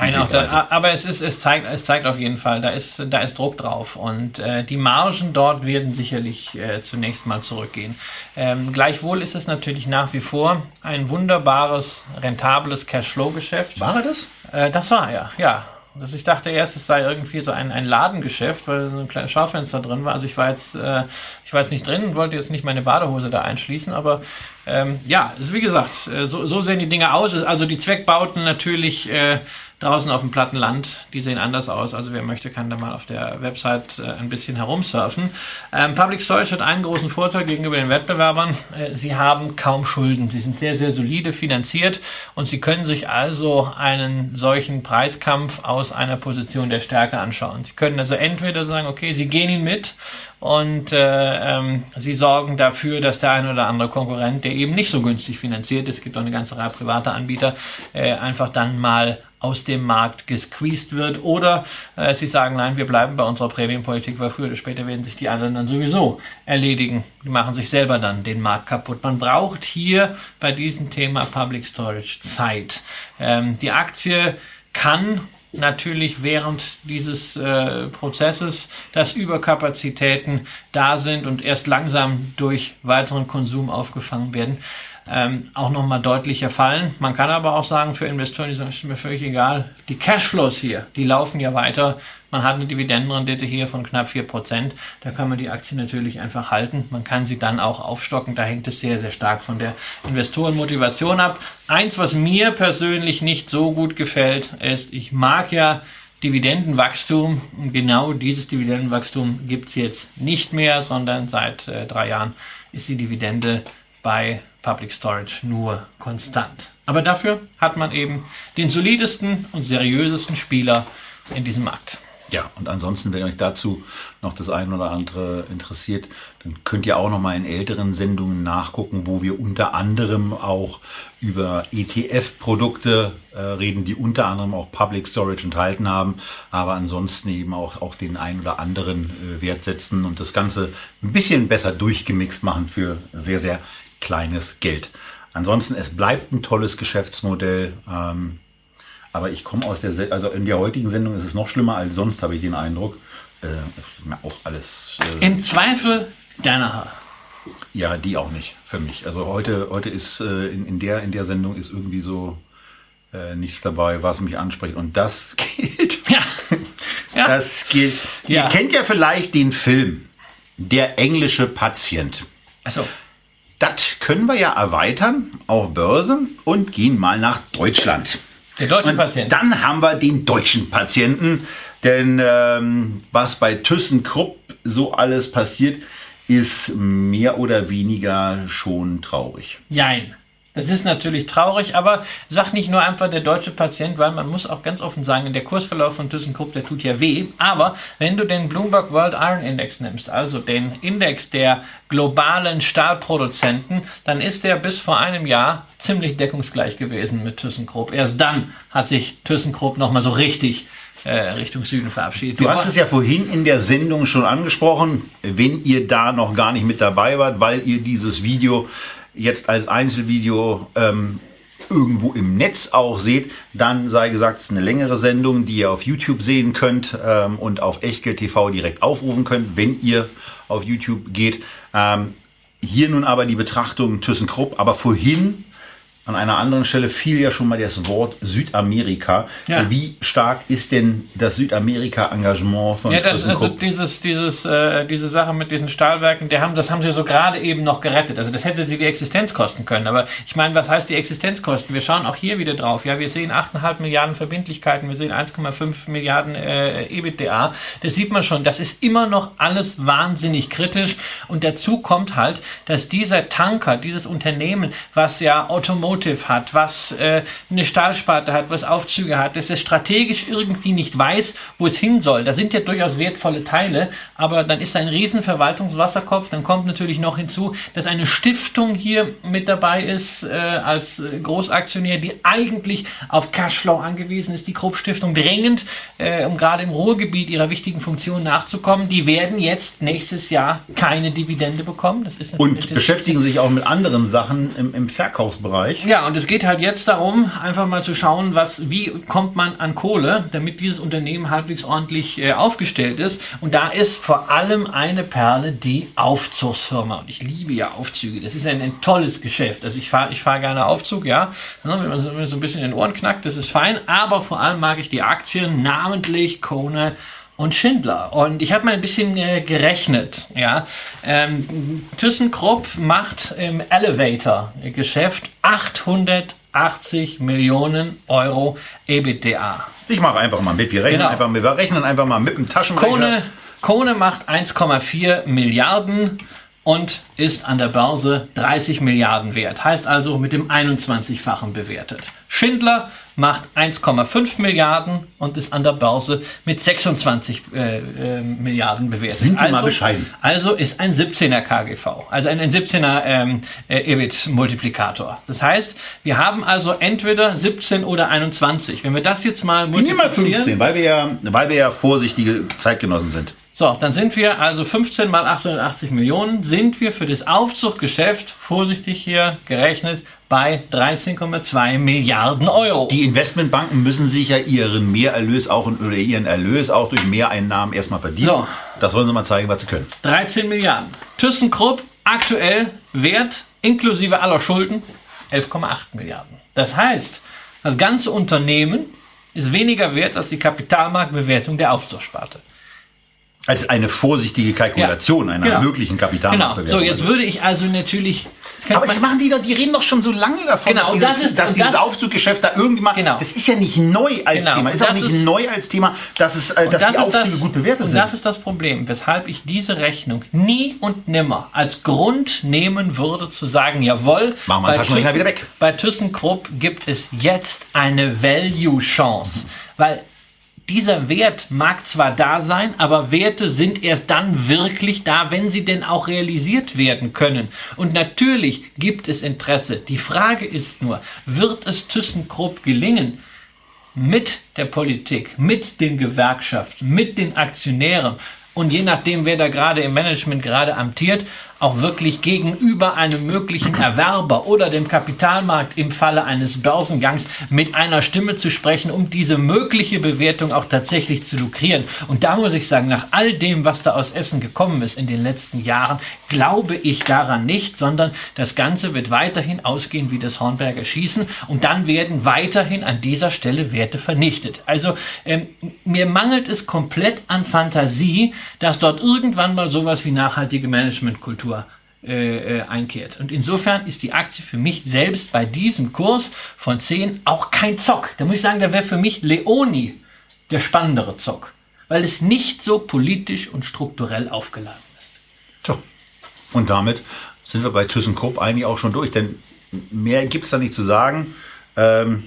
Nein, auch da, aber es ist, es zeigt, es zeigt auf jeden Fall, da ist, da ist Druck drauf und äh, die Margen dort werden sicherlich äh, zunächst mal zurückgehen. Ähm, gleichwohl ist es natürlich nach wie vor ein wunderbares, rentables Cashflow-Geschäft. War er das? Äh, das war er, ja. Also ich dachte erst, es sei irgendwie so ein, ein Ladengeschäft, weil so ein kleines Schaufenster drin war. Also ich war jetzt, äh, ich war jetzt nicht drin und wollte jetzt nicht meine Badehose da einschließen, aber ähm, ja, also wie gesagt, äh, so, so sehen die Dinge aus. Also die Zweckbauten natürlich äh, draußen auf dem platten Land, die sehen anders aus. Also wer möchte, kann da mal auf der Website äh, ein bisschen herumsurfen. Ähm, Public Storage hat einen großen Vorteil gegenüber den Wettbewerbern. Äh, sie haben kaum Schulden. Sie sind sehr, sehr solide finanziert und sie können sich also einen solchen Preiskampf aus einer Position der Stärke anschauen. Sie können also entweder sagen, okay, sie gehen ihn mit und äh, ähm, sie sorgen dafür, dass der ein oder andere Konkurrent, der eben nicht so günstig finanziert es gibt auch eine ganze Reihe privater Anbieter, äh, einfach dann mal aus dem Markt gesqueezed wird oder äh, sie sagen, nein, wir bleiben bei unserer Prämienpolitik, weil früher oder später werden sich die anderen dann sowieso erledigen. Die machen sich selber dann den Markt kaputt. Man braucht hier bei diesem Thema Public Storage Zeit. Ähm, die Aktie kann natürlich während dieses äh, Prozesses, dass Überkapazitäten da sind und erst langsam durch weiteren Konsum aufgefangen werden, ähm, auch nochmal deutlicher fallen. Man kann aber auch sagen, für Investoren, die sagen, ist mir völlig egal, die Cashflows hier, die laufen ja weiter. Man hat eine Dividendenrendite hier von knapp 4%. Da kann man die Aktie natürlich einfach halten. Man kann sie dann auch aufstocken. Da hängt es sehr, sehr stark von der Investorenmotivation ab. Eins, was mir persönlich nicht so gut gefällt, ist, ich mag ja Dividendenwachstum. Genau dieses Dividendenwachstum gibt es jetzt nicht mehr, sondern seit äh, drei Jahren ist die Dividende bei Public Storage nur konstant. Aber dafür hat man eben den solidesten und seriösesten Spieler in diesem Markt. Ja, und ansonsten, wenn euch dazu noch das eine oder andere interessiert, dann könnt ihr auch noch mal in älteren Sendungen nachgucken, wo wir unter anderem auch über ETF-Produkte äh, reden, die unter anderem auch Public Storage enthalten haben, aber ansonsten eben auch, auch den einen oder anderen äh, Wert setzen und das Ganze ein bisschen besser durchgemixt machen für sehr, sehr kleines Geld. Ansonsten, es bleibt ein tolles Geschäftsmodell. Ähm, aber ich komme aus der, Se also in der heutigen Sendung ist es noch schlimmer als sonst, habe ich den Eindruck. Äh, auch alles. Äh, Im Zweifel deiner Haar. Ja, die auch nicht für mich. Also heute, heute ist äh, in, in, der, in der Sendung ist irgendwie so äh, nichts dabei, was mich anspricht. Und das gilt. Ja. ja. Das gilt. Ja. Ihr kennt ja vielleicht den Film Der englische Patient. Achso. Das können wir ja erweitern auf Börse und gehen mal nach Deutschland. Der deutsche und Patient. Dann haben wir den deutschen Patienten. Denn ähm, was bei ThyssenKrupp so alles passiert, ist mehr oder weniger schon traurig. Jein. Das ist natürlich traurig, aber sag nicht nur einfach der deutsche Patient, weil man muss auch ganz offen sagen, der Kursverlauf von ThyssenKrupp, der tut ja weh. Aber wenn du den Bloomberg World Iron Index nimmst, also den Index der globalen Stahlproduzenten, dann ist der bis vor einem Jahr ziemlich deckungsgleich gewesen mit ThyssenKrupp. Erst dann hat sich ThyssenKrupp nochmal so richtig äh, Richtung Süden verabschiedet. Du hast es ja vorhin in der Sendung schon angesprochen, wenn ihr da noch gar nicht mit dabei wart, weil ihr dieses Video jetzt als Einzelvideo ähm, irgendwo im Netz auch seht, dann sei gesagt, es ist eine längere Sendung, die ihr auf YouTube sehen könnt ähm, und auf Echtgeld TV direkt aufrufen könnt, wenn ihr auf YouTube geht. Ähm, hier nun aber die Betrachtung ThyssenKrupp, aber vorhin an einer anderen Stelle fiel ja schon mal das Wort Südamerika. Ja. Wie stark ist denn das Südamerika-Engagement von Ja, das, also dieses, dieses, äh, diese Sache mit diesen Stahlwerken, die haben, das haben sie so gerade eben noch gerettet. Also das hätte sie die Existenz kosten können. Aber ich meine, was heißt die Existenzkosten? Wir schauen auch hier wieder drauf. Ja, wir sehen 8,5 Milliarden Verbindlichkeiten, wir sehen 1,5 Milliarden äh, EBITDA. Das sieht man schon. Das ist immer noch alles wahnsinnig kritisch. Und dazu kommt halt, dass dieser Tanker, dieses Unternehmen, was ja Automotive Automotive hat, was äh, eine Stahlsparte hat, was Aufzüge hat, dass es strategisch irgendwie nicht weiß, wo es hin soll. Da sind ja durchaus wertvolle Teile, aber dann ist da ein riesen Verwaltungswasserkopf. Dann kommt natürlich noch hinzu, dass eine Stiftung hier mit dabei ist äh, als Großaktionär, die eigentlich auf Cashflow angewiesen ist. Die Krupp Stiftung drängend, äh, um gerade im Ruhrgebiet ihrer wichtigen Funktion nachzukommen. Die werden jetzt nächstes Jahr keine Dividende bekommen. Und beschäftigen sich auch mit anderen Sachen im, im Verkaufsbereich. Ja, und es geht halt jetzt darum, einfach mal zu schauen, was, wie kommt man an Kohle, damit dieses Unternehmen halbwegs ordentlich äh, aufgestellt ist. Und da ist vor allem eine Perle die Aufzugsfirma. Und ich liebe ja Aufzüge. Das ist ein, ein tolles Geschäft. Also ich fahre ich fahr gerne Aufzug, ja. Wenn man so ein bisschen in den Ohren knackt, das ist fein. Aber vor allem mag ich die Aktien, namentlich Kone und Schindler. Und ich habe mal ein bisschen äh, gerechnet. Ja, ähm, ThyssenKrupp macht im Elevator-Geschäft 880 Millionen Euro EBITDA. Ich mache einfach mal mit. Wir rechnen, genau. einfach, wir rechnen einfach mal mit dem Taschenrechner. Kone, Kone macht 1,4 Milliarden und ist an der Börse 30 Milliarden wert. Heißt also mit dem 21-fachen bewertet. Schindler macht 1,5 Milliarden und ist an der Börse mit 26 äh, äh, Milliarden bewertet. Sind wir also, mal bescheiden. Also ist ein 17er KGV, also ein, ein 17er ähm, äh, EBIT-Multiplikator. Das heißt, wir haben also entweder 17 oder 21. Wenn wir das jetzt mal multiplizieren... Wir nehmen mal 15, weil wir ja, weil wir ja vorsichtige Zeitgenossen sind. So, dann sind wir also 15 mal 880 Millionen, sind wir für das Aufzuggeschäft, vorsichtig hier gerechnet, bei 13,2 Milliarden Euro. Die Investmentbanken müssen sich ja ihren Mehrerlös auch oder ihren Erlös auch durch Mehreinnahmen erstmal verdienen. So. Das wollen sie mal zeigen, was sie können. 13 Milliarden. ThyssenKrupp aktuell Wert inklusive aller Schulden 11,8 Milliarden. Das heißt, das ganze Unternehmen ist weniger wert als die Kapitalmarktbewertung der Aufzugssparte. Als eine vorsichtige Kalkulation ja, einer genau. möglichen Kapitalmarktbewertung. Genau. So, jetzt würde ich also natürlich. Aber das machen die doch, die reden doch schon so lange davon, genau, dass, dieses, das ist, dass dieses das, Aufzuggeschäft da irgendwann. Genau. Das ist ja nicht neu als genau. Thema. Ist auch nicht ist, neu als Thema, dass, es, äh, dass das die Aufzüge das, gut bewertet und sind. Das ist das Problem, weshalb ich diese Rechnung nie und nimmer als Grund nehmen würde, zu sagen, jawohl, machen wir Taschenrechner wieder weg. Bei ThyssenKrupp gibt es jetzt eine Value-Chance. Mhm. Weil dieser Wert mag zwar da sein, aber Werte sind erst dann wirklich da, wenn sie denn auch realisiert werden können. Und natürlich gibt es Interesse. Die Frage ist nur, wird es ThyssenKrupp gelingen, mit der Politik, mit den Gewerkschaften, mit den Aktionären und je nachdem, wer da gerade im Management gerade amtiert, auch wirklich gegenüber einem möglichen Erwerber oder dem Kapitalmarkt im Falle eines Börsengangs mit einer Stimme zu sprechen, um diese mögliche Bewertung auch tatsächlich zu lukrieren. Und da muss ich sagen, nach all dem, was da aus Essen gekommen ist in den letzten Jahren, glaube ich daran nicht, sondern das Ganze wird weiterhin ausgehen wie das Hornberger Schießen und dann werden weiterhin an dieser Stelle Werte vernichtet. Also ähm, mir mangelt es komplett an Fantasie, dass dort irgendwann mal sowas wie nachhaltige Managementkultur Korrektur äh, äh, einkehrt. Und insofern ist die Aktie für mich selbst bei diesem Kurs von 10 auch kein Zock. Da muss ich sagen, da wäre für mich Leoni der spannendere Zock, weil es nicht so politisch und strukturell aufgeladen ist. So. Und damit sind wir bei ThyssenKrupp eigentlich auch schon durch, denn mehr gibt es da nicht zu sagen. Ähm,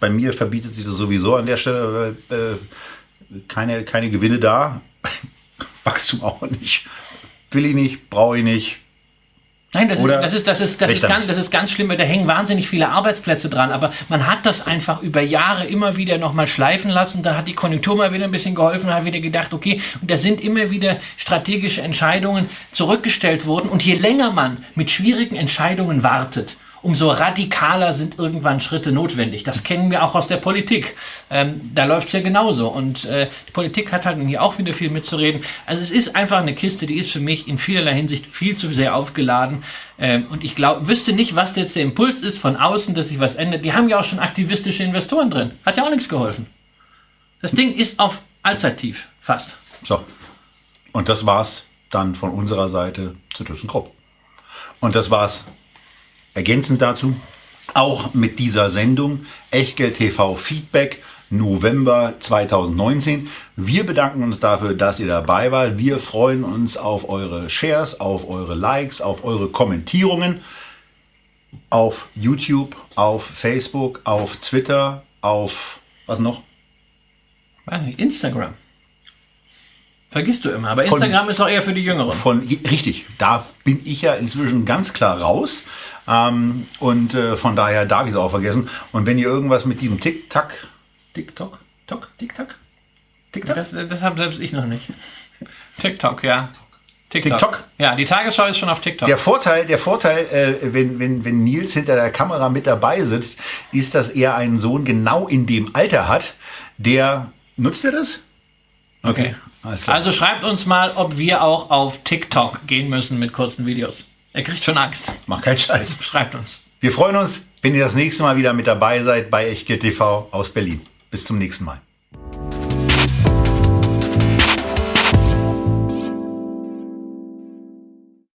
bei mir verbietet sich das sowieso an der Stelle äh, keine, keine Gewinne da. Wachstum auch nicht will ich nicht, brauche ich nicht. Nein, das ist, das, ist, das, ist, das, ist ganz, das ist ganz schlimm, da hängen wahnsinnig viele Arbeitsplätze dran, aber man hat das einfach über Jahre immer wieder nochmal schleifen lassen, dann hat die Konjunktur mal wieder ein bisschen geholfen, hat wieder gedacht, okay, und da sind immer wieder strategische Entscheidungen zurückgestellt worden. Und je länger man mit schwierigen Entscheidungen wartet, umso radikaler sind irgendwann Schritte notwendig. Das kennen wir auch aus der Politik. Ähm, da läuft es ja genauso. Und äh, die Politik hat halt hier auch wieder viel mitzureden. Also es ist einfach eine Kiste, die ist für mich in vielerlei Hinsicht viel zu sehr aufgeladen. Ähm, und ich glaube, wüsste nicht, was jetzt der Impuls ist von außen, dass sich was ändert. Die haben ja auch schon aktivistische Investoren drin. Hat ja auch nichts geholfen. Das Ding ist auf Allzeittief, fast. So. Und das war's dann von unserer Seite zu ThyssenKrupp. Und das war's Ergänzend dazu auch mit dieser Sendung Echtgeld TV Feedback November 2019. Wir bedanken uns dafür, dass ihr dabei wart. Wir freuen uns auf eure Shares, auf eure Likes, auf eure Kommentierungen auf YouTube, auf Facebook, auf Twitter, auf was noch? Instagram. Vergisst du immer, aber Instagram von, ist auch eher für die Jüngeren. Von, richtig, da bin ich ja inzwischen ganz klar raus. Ähm, und äh, von daher darf ich es auch vergessen. Und wenn ihr irgendwas mit diesem Tick-Tack, TikTok, Tok, Tick-Tack, TikTok? Das, das habe selbst ich noch nicht. TikTok, ja. TikTok. TikTok? Ja, die Tagesschau ist schon auf TikTok. Der Vorteil, der Vorteil äh, wenn, wenn, wenn Nils hinter der Kamera mit dabei sitzt, ist, dass er einen Sohn genau in dem Alter hat, der. Nutzt er das? Okay. Klar. Also schreibt uns mal, ob wir auch auf TikTok gehen müssen mit kurzen Videos. Er kriegt schon Angst. Mach keinen Scheiß. Schreibt uns. Wir freuen uns, wenn ihr das nächste Mal wieder mit dabei seid bei Echtgeld TV aus Berlin. Bis zum nächsten Mal.